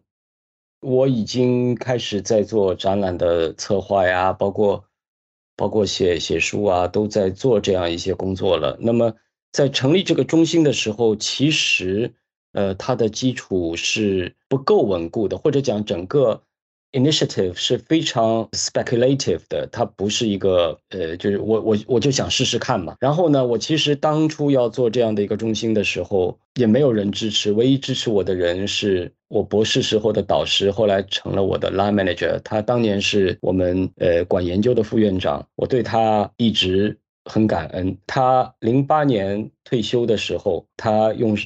我已经开始在做展览的策划呀，包括包括写写书啊，都在做这样一些工作了。那么在成立这个中心的时候，其实呃，它的基础是不够稳固的，或者讲整个。Initiative 是非常 speculative 的，它不是一个呃，就是我我我就想试试看嘛。然后呢，我其实当初要做这样的一个中心的时候，也没有人支持，唯一支持我的人是我博士时候的导师，后来成了我的 line manager。他当年是我们呃管研究的副院长，我对他一直很感恩。他零八年退休的时候，他用。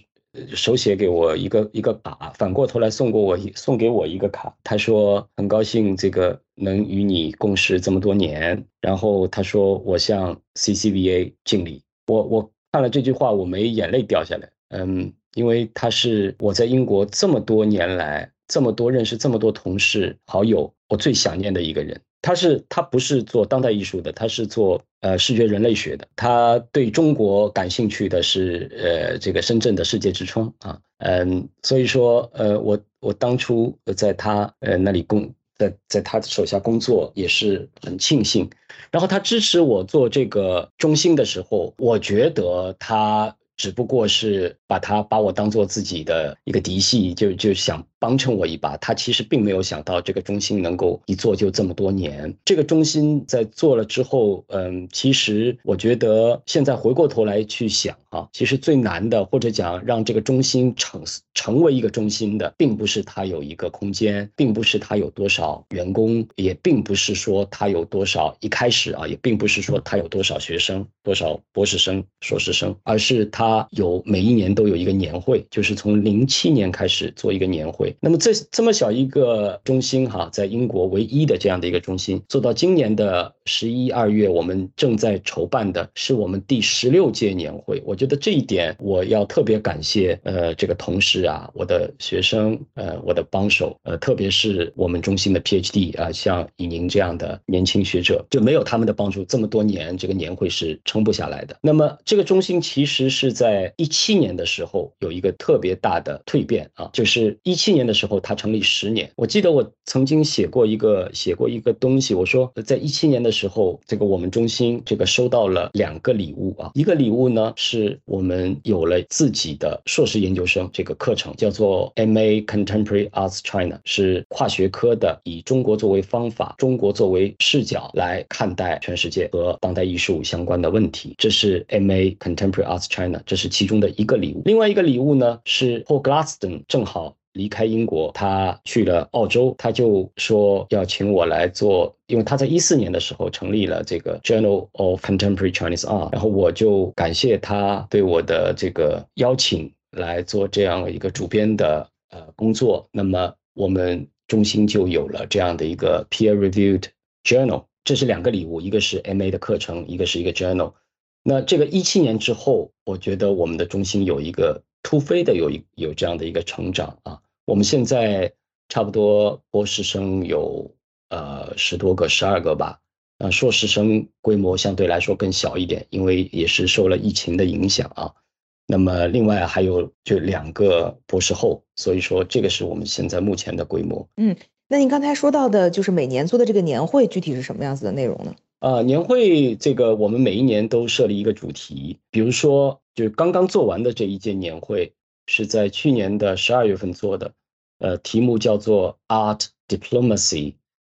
手写给我一个一个卡，反过头来送过我一送给我一个卡。他说很高兴这个能与你共事这么多年，然后他说我向 CCVA 敬礼。我我看了这句话，我没眼泪掉下来。嗯，因为他是我在英国这么多年来这么多认识这么多同事好友，我最想念的一个人。他是他不是做当代艺术的，他是做呃视觉人类学的。他对中国感兴趣的是呃这个深圳的世界之窗啊，嗯，所以说呃我我当初在他呃那里工在在他的手下工作也是很庆幸。然后他支持我做这个中心的时候，我觉得他只不过是把他把我当做自己的一个嫡系，就就想。帮衬我一把，他其实并没有想到这个中心能够一做就这么多年。这个中心在做了之后，嗯，其实我觉得现在回过头来去想啊，其实最难的，或者讲让这个中心成成为一个中心的，并不是它有一个空间，并不是它有多少员工，也并不是说它有多少一开始啊，也并不是说它有多少学生，多少博士生、硕士生，而是它有每一年都有一个年会，就是从零七年开始做一个年会。那么这这么小一个中心哈，在英国唯一的这样的一个中心，做到今年的十一二月，我们正在筹办的是我们第十六届年会。我觉得这一点我要特别感谢呃这个同事啊，我的学生呃我的帮手呃，特别是我们中心的 PhD 啊，像以宁这样的年轻学者，就没有他们的帮助，这么多年这个年会是撑不下来的。那么这个中心其实是在一七年的时候有一个特别大的蜕变啊，就是一七年。的时候，它成立十年。我记得我曾经写过一个写过一个东西，我说在一七年的时候，这个我们中心这个收到了两个礼物啊。一个礼物呢，是我们有了自己的硕士研究生这个课程，叫做 M.A. Contemporary Arts China，是跨学科的，以中国作为方法，中国作为视角来看待全世界和当代艺术相关的问题。这是 M.A. Contemporary Arts China，这是其中的一个礼物。另外一个礼物呢，是 Paul Glaston 正好。离开英国，他去了澳洲，他就说要请我来做，因为他在一四年的时候成立了这个 Journal of Contemporary Chinese Art，然后我就感谢他对我的这个邀请来做这样一个主编的呃工作。那么我们中心就有了这样的一个 peer-reviewed journal，这是两个礼物，一个是 MA 的课程，一个是一个 journal。那这个一七年之后，我觉得我们的中心有一个突飞的有一有这样的一个成长啊。我们现在差不多博士生有呃十多个、十二个吧，呃，硕士生规模相对来说更小一点，因为也是受了疫情的影响啊。那么另外还有就两个博士后，所以说这个是我们现在目前的规模。嗯，那您刚才说到的就是每年做的这个年会，具体是什么样子的内容呢？啊，年会这个我们每一年都设立一个主题，比如说就刚刚做完的这一届年会。是在去年的十二月份做的，呃，题目叫做 Art Diplomacy，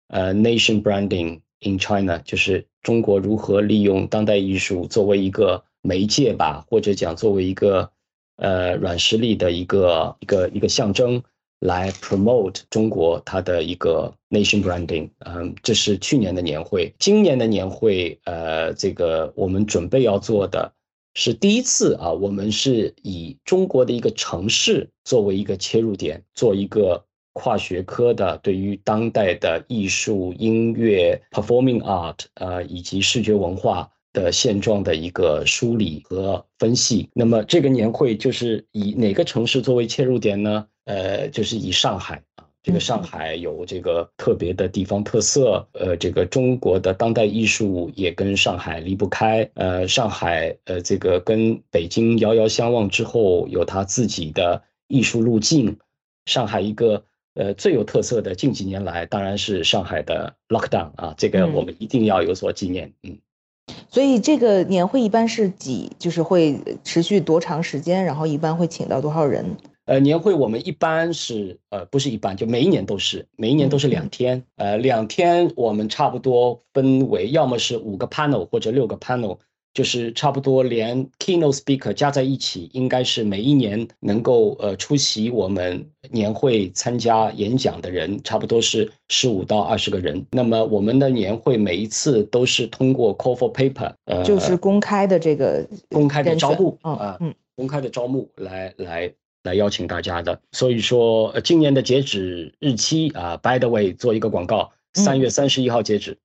呃，Nation Branding in China，就是中国如何利用当代艺术作为一个媒介吧，或者讲作为一个呃软实力的一个一个一个象征，来 promote 中国它的一个 Nation Branding。嗯，这是去年的年会，今年的年会，呃，这个我们准备要做的。是第一次啊，我们是以中国的一个城市作为一个切入点，做一个跨学科的对于当代的艺术、音乐、performing art 呃以及视觉文化的现状的一个梳理和分析。那么这个年会就是以哪个城市作为切入点呢？呃，就是以上海。这个上海有这个特别的地方特色，呃，这个中国的当代艺术也跟上海离不开，呃，上海呃这个跟北京遥遥相望之后，有它自己的艺术路径。上海一个呃最有特色的近几年来，当然是上海的 lockdown 啊，这个我们一定要有所纪念，嗯。所以这个年会一般是几，就是会持续多长时间，然后一般会请到多少人？呃，年会我们一般是呃不是一般，就每一年都是，每一年都是两天，呃两天我们差不多分为要么是五个 panel 或者六个 panel。就是差不多连 keynote speaker 加在一起，应该是每一年能够呃出席我们年会参加演讲的人，差不多是十五到二十个人。那么我们的年会每一次都是通过 call for paper，呃，就是公开的这个公开的招募啊，嗯，公开的招募来来来邀请大家的。所以说呃今年的截止日期啊，by the way 做一个广告，三月三十一号截止。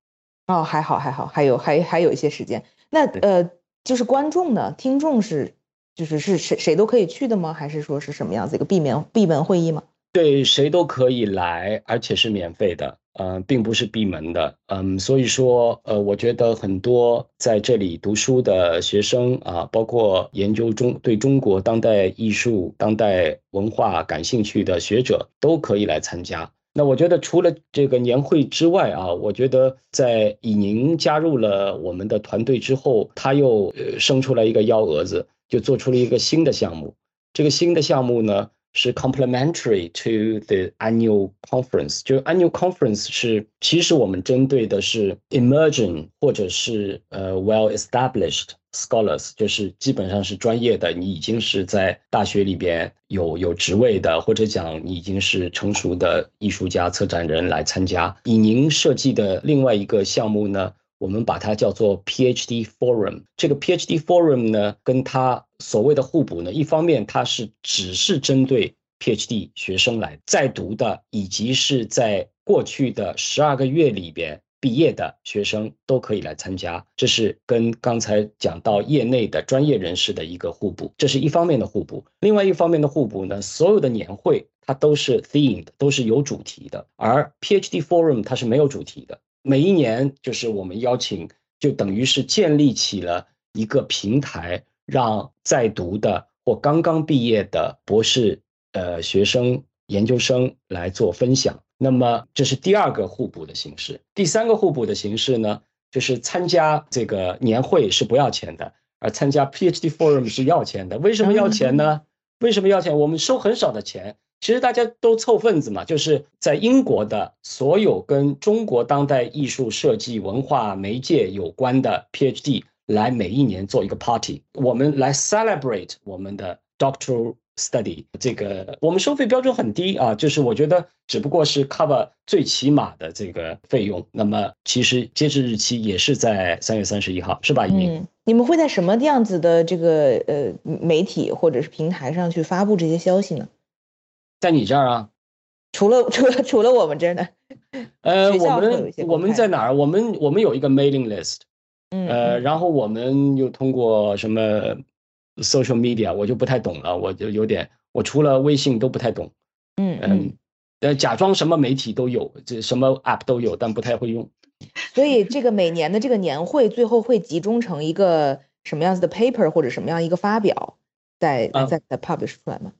哦，还好还好，还有还还有一些时间。那呃，就是观众呢，听众是，就是是谁谁都可以去的吗？还是说是什么样子一个闭门闭门会议吗？对，谁都可以来，而且是免费的，嗯，并不是闭门的，嗯，所以说，呃，我觉得很多在这里读书的学生啊，包括研究中对中国当代艺术、当代文化感兴趣的学者，都可以来参加。那我觉得除了这个年会之外啊，我觉得在以宁加入了我们的团队之后，他又生出来一个幺蛾子，就做出了一个新的项目。这个新的项目呢是 complementary to the annual conference，就 annual conference 是其实我们针对的是 emerging 或者是呃 well established。Scholars 就是基本上是专业的，你已经是在大学里边有有职位的，或者讲你已经是成熟的艺术家、策展人来参加。以您设计的另外一个项目呢，我们把它叫做 PhD Forum。这个 PhD Forum 呢，跟它所谓的互补呢，一方面它是只是针对 PhD 学生来在读的，以及是在过去的十二个月里边。毕业的学生都可以来参加，这是跟刚才讲到业内的专业人士的一个互补，这是一方面的互补。另外一方面的互补呢，所有的年会它都是 themed，都是有主题的，而 PhD Forum 它是没有主题的。每一年就是我们邀请，就等于是建立起了一个平台，让在读的或刚刚毕业的博士、呃学生、研究生来做分享。那么这是第二个互补的形式，第三个互补的形式呢，就是参加这个年会是不要钱的，而参加 PhD Forum 是要钱的。为什么要钱呢？为什么要钱？我们收很少的钱，其实大家都凑份子嘛。就是在英国的所有跟中国当代艺术设计、文化媒介有关的 PhD 来每一年做一个 party，我们来 celebrate 我们的 Doctoral。Study 这个我们收费标准很低啊，就是我觉得只不过是 cover 最起码的这个费用。那么其实截止日期也是在三月三十一号，是吧？嗯，你们会在什么样子的这个呃媒体或者是平台上去发布这些消息呢？在你这儿啊？除了 除了除了我们这儿呢？呃，我们我们在哪儿？我们我们有一个 mailing list，嗯，呃，然后我们又通过什么？social media 我就不太懂了，我就有点，我除了微信都不太懂。嗯嗯，呃，假装什么媒体都有，这什么 app 都有，但不太会用。所以这个每年的这个年会最后会集中成一个什么样子的 paper 或者什么样一个发表，在在在 publish 出来吗？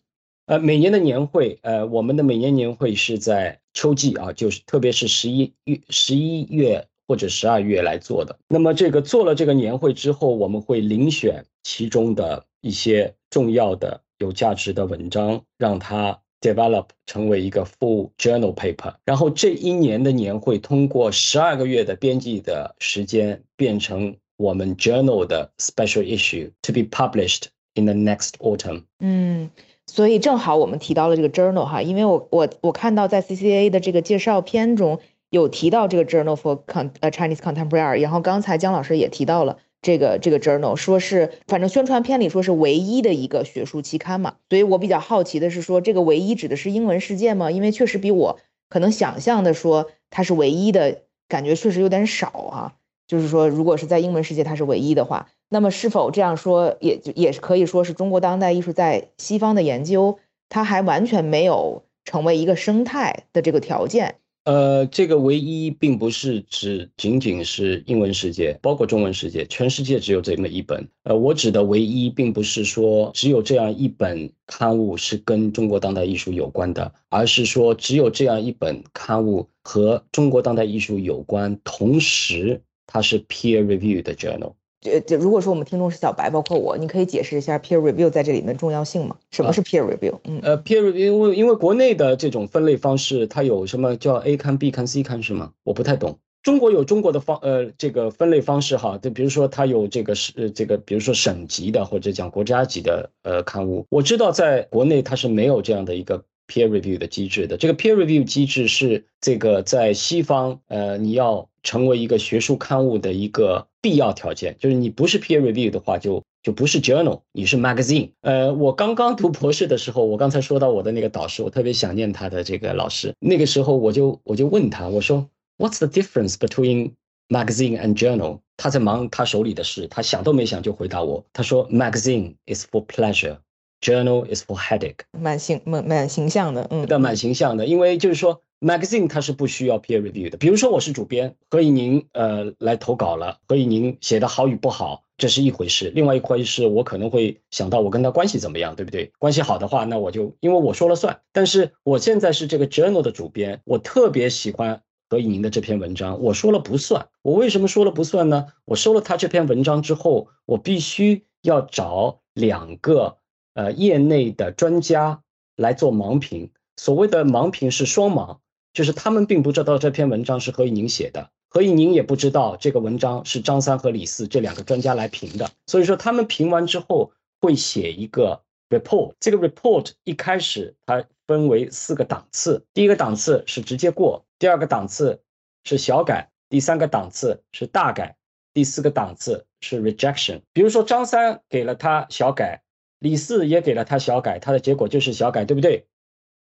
呃，每年的年会，呃，我们的每年年会是在秋季啊，就是特别是十一月十一月。或者十二月来做的，那么这个做了这个年会之后，我们会遴选其中的一些重要的、有价值的文章，让它 develop 成为一个 full journal paper。然后这一年的年会通过十二个月的编辑的时间，变成我们 journal 的 special issue to be published in the next autumn。嗯，所以正好我们提到了这个 journal 哈，因为我我我看到在 CCA 的这个介绍片中。有提到这个 Journal for Con 呃 Chinese Contemporary，然后刚才姜老师也提到了这个这个 Journal，说是反正宣传片里说是唯一的一个学术期刊嘛，所以我比较好奇的是说这个唯一指的是英文世界吗？因为确实比我可能想象的说它是唯一的感觉确实有点少啊。就是说如果是在英文世界它是唯一的话，那么是否这样说也就也是可以说是中国当代艺术在西方的研究它还完全没有成为一个生态的这个条件。呃，这个唯一并不是指仅仅是英文世界，包括中文世界，全世界只有这么一本。呃，我指的唯一，并不是说只有这样一本刊物是跟中国当代艺术有关的，而是说只有这样一本刊物和中国当代艺术有关，同时它是 peer review 的 journal。呃，就如果说我们听众是小白，包括我，你可以解释一下 peer review 在这里面重要性吗？什么是 peer review？嗯，呃，peer review 因为因为国内的这种分类方式，它有什么叫 A 刊、B 刊、C 刊是吗？我不太懂。中国有中国的方呃这个分类方式哈，就比如说它有这个是这个，比如说省级的或者讲国家级的呃刊物。我知道在国内它是没有这样的一个 peer review 的机制的。这个 peer review 机制是这个在西方呃你要。成为一个学术刊物的一个必要条件，就是你不是 peer review 的话，就就不是 journal，你是 magazine。呃，我刚刚读博士的时候，我刚才说到我的那个导师，我特别想念他的这个老师。那个时候我就我就问他，我说 What's the difference between magazine and journal？他在忙他手里的事，他想都没想就回答我，他说 Magazine is for pleasure，journal is for headache。蛮形蛮蛮形象的，嗯，对蛮形象的，因为就是说。Magazine 它是不需要 peer review 的，比如说我是主编，何以宁呃来投稿了，何以宁写的好与不好，这是一回事，另外一回事我可能会想到我跟他关系怎么样，对不对？关系好的话，那我就因为我说了算。但是我现在是这个 journal 的主编，我特别喜欢何以宁的这篇文章，我说了不算。我为什么说了不算呢？我收了他这篇文章之后，我必须要找两个呃业内的专家来做盲评，所谓的盲评是双盲。就是他们并不知道这篇文章是何以宁写的，何以宁也不知道这个文章是张三和李四这两个专家来评的。所以说他们评完之后会写一个 report，这个 report 一开始它分为四个档次，第一个档次是直接过，第二个档次是小改，第三个档次是大改，第四个档次是 rejection。比如说张三给了他小改，李四也给了他小改，他的结果就是小改，对不对？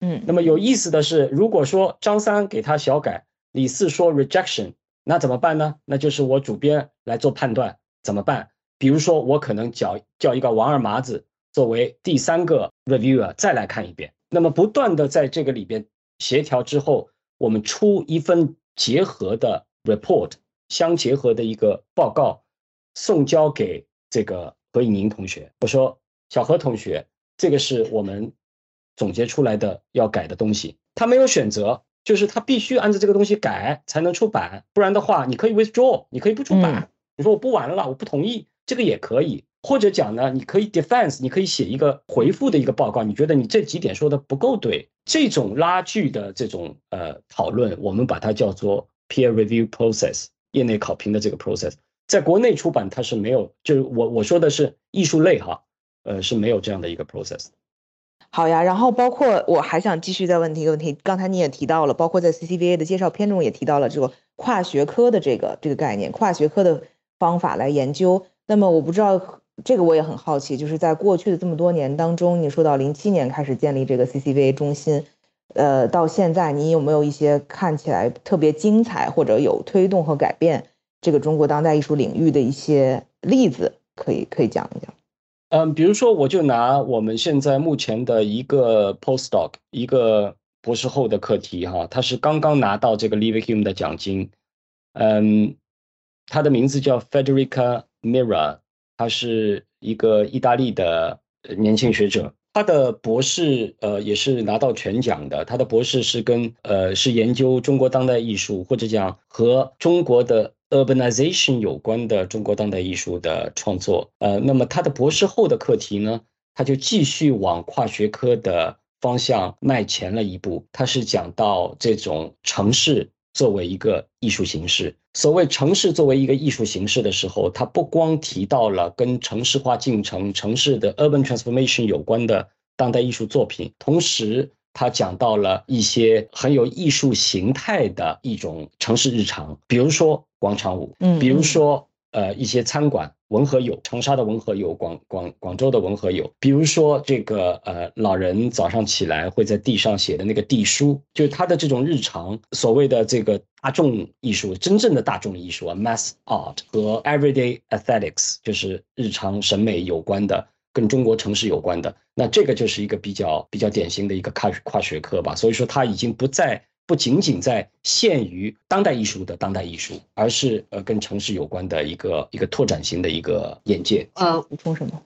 嗯，那么有意思的是，如果说张三给他小改，李四说 rejection，那怎么办呢？那就是我主编来做判断，怎么办？比如说我可能叫叫一个王二麻子作为第三个 reviewer 再来看一遍，那么不断的在这个里边协调之后，我们出一份结合的 report，相结合的一个报告，送交给这个何以宁同学。我说小何同学，这个是我们。总结出来的要改的东西，他没有选择，就是他必须按照这个东西改才能出版，不然的话，你可以 withdraw，你可以不出版。你说我不玩了，我不同意，这个也可以。或者讲呢，你可以 defense，你可以写一个回复的一个报告，你觉得你这几点说的不够对，这种拉锯的这种呃讨论，我们把它叫做 peer review process，业内考评的这个 process，在国内出版它是没有，就是我我说的是艺术类哈，呃是没有这样的一个 process。好呀，然后包括我还想继续再问一个问题，刚才你也提到了，包括在 CCBA 的介绍片中也提到了这个跨学科的这个这个概念，跨学科的方法来研究。那么我不知道这个我也很好奇，就是在过去的这么多年当中，你说到零七年开始建立这个 CCBA 中心，呃，到现在你有没有一些看起来特别精彩或者有推动和改变这个中国当代艺术领域的一些例子，可以可以讲一讲？嗯，比如说，我就拿我们现在目前的一个 postdoc，一个博士后的课题哈，他是刚刚拿到这个 Leverhulme 的奖金，嗯，他的名字叫 Federica Mira，他是一个意大利的年轻学者，他的博士呃也是拿到全奖的，他的博士是跟呃是研究中国当代艺术或者讲和中国的。Urbanization 有关的中国当代艺术的创作，呃，那么他的博士后的课题呢，他就继续往跨学科的方向迈前了一步。他是讲到这种城市作为一个艺术形式。所谓城市作为一个艺术形式的时候，他不光提到了跟城市化进程、城市的 urban transformation 有关的当代艺术作品，同时。他讲到了一些很有艺术形态的一种城市日常，比如说广场舞，嗯，比如说呃一些餐馆，文和友，长沙的文和友，广广广州的文和友，比如说这个呃老人早上起来会在地上写的那个地书，就是他的这种日常，所谓的这个大众艺术，真正的大众艺术啊，mass art 和 everyday aesthetics，就是日常审美有关的。跟中国城市有关的，那这个就是一个比较比较典型的一个跨跨学科吧。所以说，它已经不再不仅仅在限于当代艺术的当代艺术，而是呃跟城市有关的一个一个拓展型的一个眼界。呃，补充什么？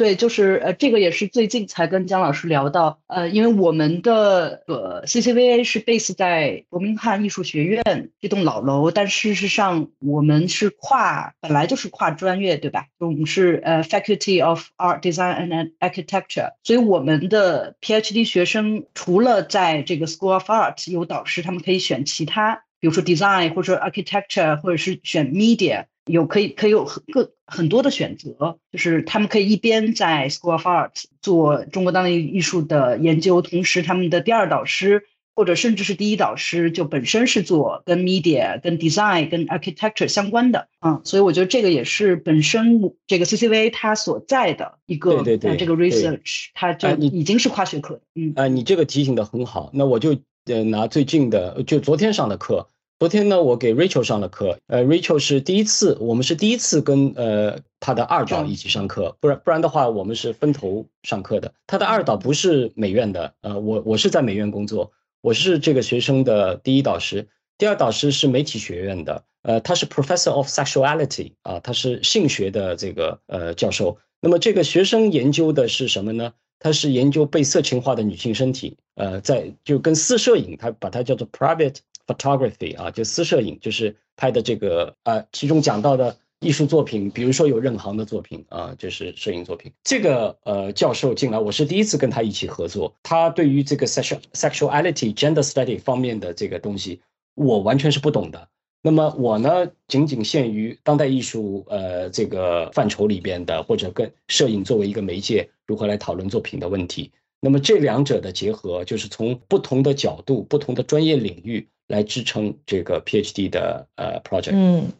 对，就是呃，这个也是最近才跟姜老师聊到，呃，因为我们的呃 CCVA 是 base 在伯明翰艺术学院这栋老楼，但事实上我们是跨，本来就是跨专业，对吧？我们是呃 Faculty of Art Design and Architecture，所以我们的 PhD 学生除了在这个 School of Art 有导师，他们可以选其他，比如说 Design 或者 Architecture，或者是选 Media。有可以可以有很个很多的选择，就是他们可以一边在 School of Art 做中国当代艺术的研究，同时他们的第二导师或者甚至是第一导师就本身是做跟 Media、跟 Design、跟 Architecture 相关的，嗯，所以我觉得这个也是本身这个 CCVA 它所在的一个对对这个 research，它就已经是跨学科，嗯，啊，你这个提醒的很好，那我就呃拿最近的，就昨天上的课。昨天呢，我给 Rachel 上了课。呃，Rachel 是第一次，我们是第一次跟呃他的二导一起上课，不然不然的话，我们是分头上课的。他的二导不是美院的，呃，我我是在美院工作，我是这个学生的第一导师，第二导师是媒体学院的，呃，他是 Professor of Sexuality 啊，他是性学的这个呃教授。那么这个学生研究的是什么呢？他是研究被色情化的女性身体，呃，在就跟私摄影，他把它叫做 Private。Photography 啊，就私摄影，就是拍的这个呃，其中讲到的艺术作品，比如说有任航的作品啊，就是摄影作品。这个呃教授进来，我是第一次跟他一起合作。他对于这个 sexual sexuality gender study 方面的这个东西，我完全是不懂的。那么我呢，仅仅限于当代艺术呃这个范畴里边的，或者跟摄影作为一个媒介，如何来讨论作品的问题。那么这两者的结合，就是从不同的角度、不同的专业领域。来支撑这个 PhD 的呃 project。嗯，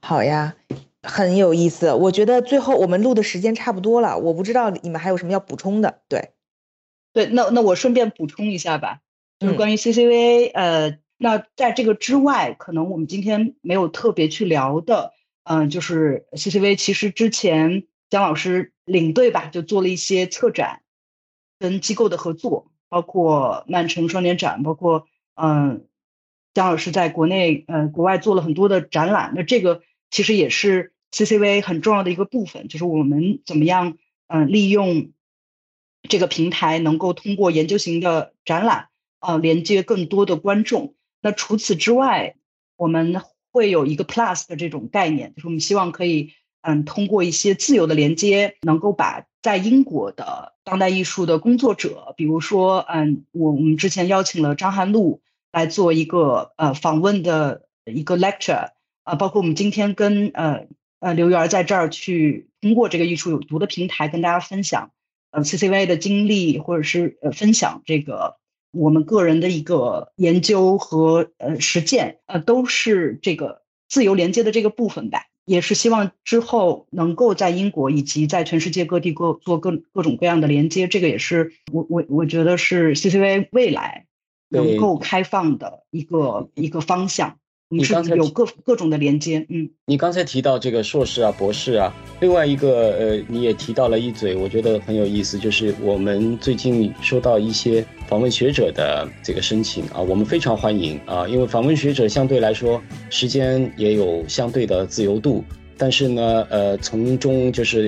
好呀，很有意思。我觉得最后我们录的时间差不多了，我不知道你们还有什么要补充的。对，对，那那我顺便补充一下吧，就是关于 CCVA，呃，那在这个之外，可能我们今天没有特别去聊的，嗯，就是 CCVA 其实之前姜老师领队吧，就做了一些策展跟机构的合作，包括曼城双年展，包括嗯。姜老师在国内、呃国外做了很多的展览，那这个其实也是 CCV 很重要的一个部分，就是我们怎么样，嗯，利用这个平台，能够通过研究型的展览，啊，连接更多的观众。那除此之外，我们会有一个 Plus 的这种概念，就是我们希望可以，嗯，通过一些自由的连接，能够把在英国的当代艺术的工作者，比如说，嗯，我我们之前邀请了张涵露。来做一个呃访问的一个 lecture 啊，包括我们今天跟呃呃刘源在这儿去通过这个艺术有毒的平台跟大家分享呃 CCVA 的经历，或者是呃分享这个我们个人的一个研究和呃实践，呃都是这个自由连接的这个部分吧，也是希望之后能够在英国以及在全世界各地各做各各种各样的连接，这个也是我我我觉得是 CCVA 未来。能够开放的一个一个方向，你刚才有各各种的连接，嗯，你刚才提到这个硕士啊、博士啊，另外一个呃，你也提到了一嘴，我觉得很有意思，就是我们最近收到一些访问学者的这个申请啊，我们非常欢迎啊，因为访问学者相对来说时间也有相对的自由度，但是呢，呃，从中就是。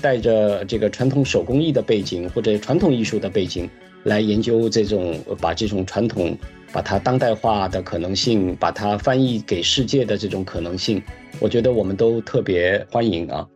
带着这个传统手工艺的背景或者传统艺术的背景来研究这种把这种传统把它当代化的可能性，把它翻译给世界的这种可能性，我觉得我们都特别欢迎啊。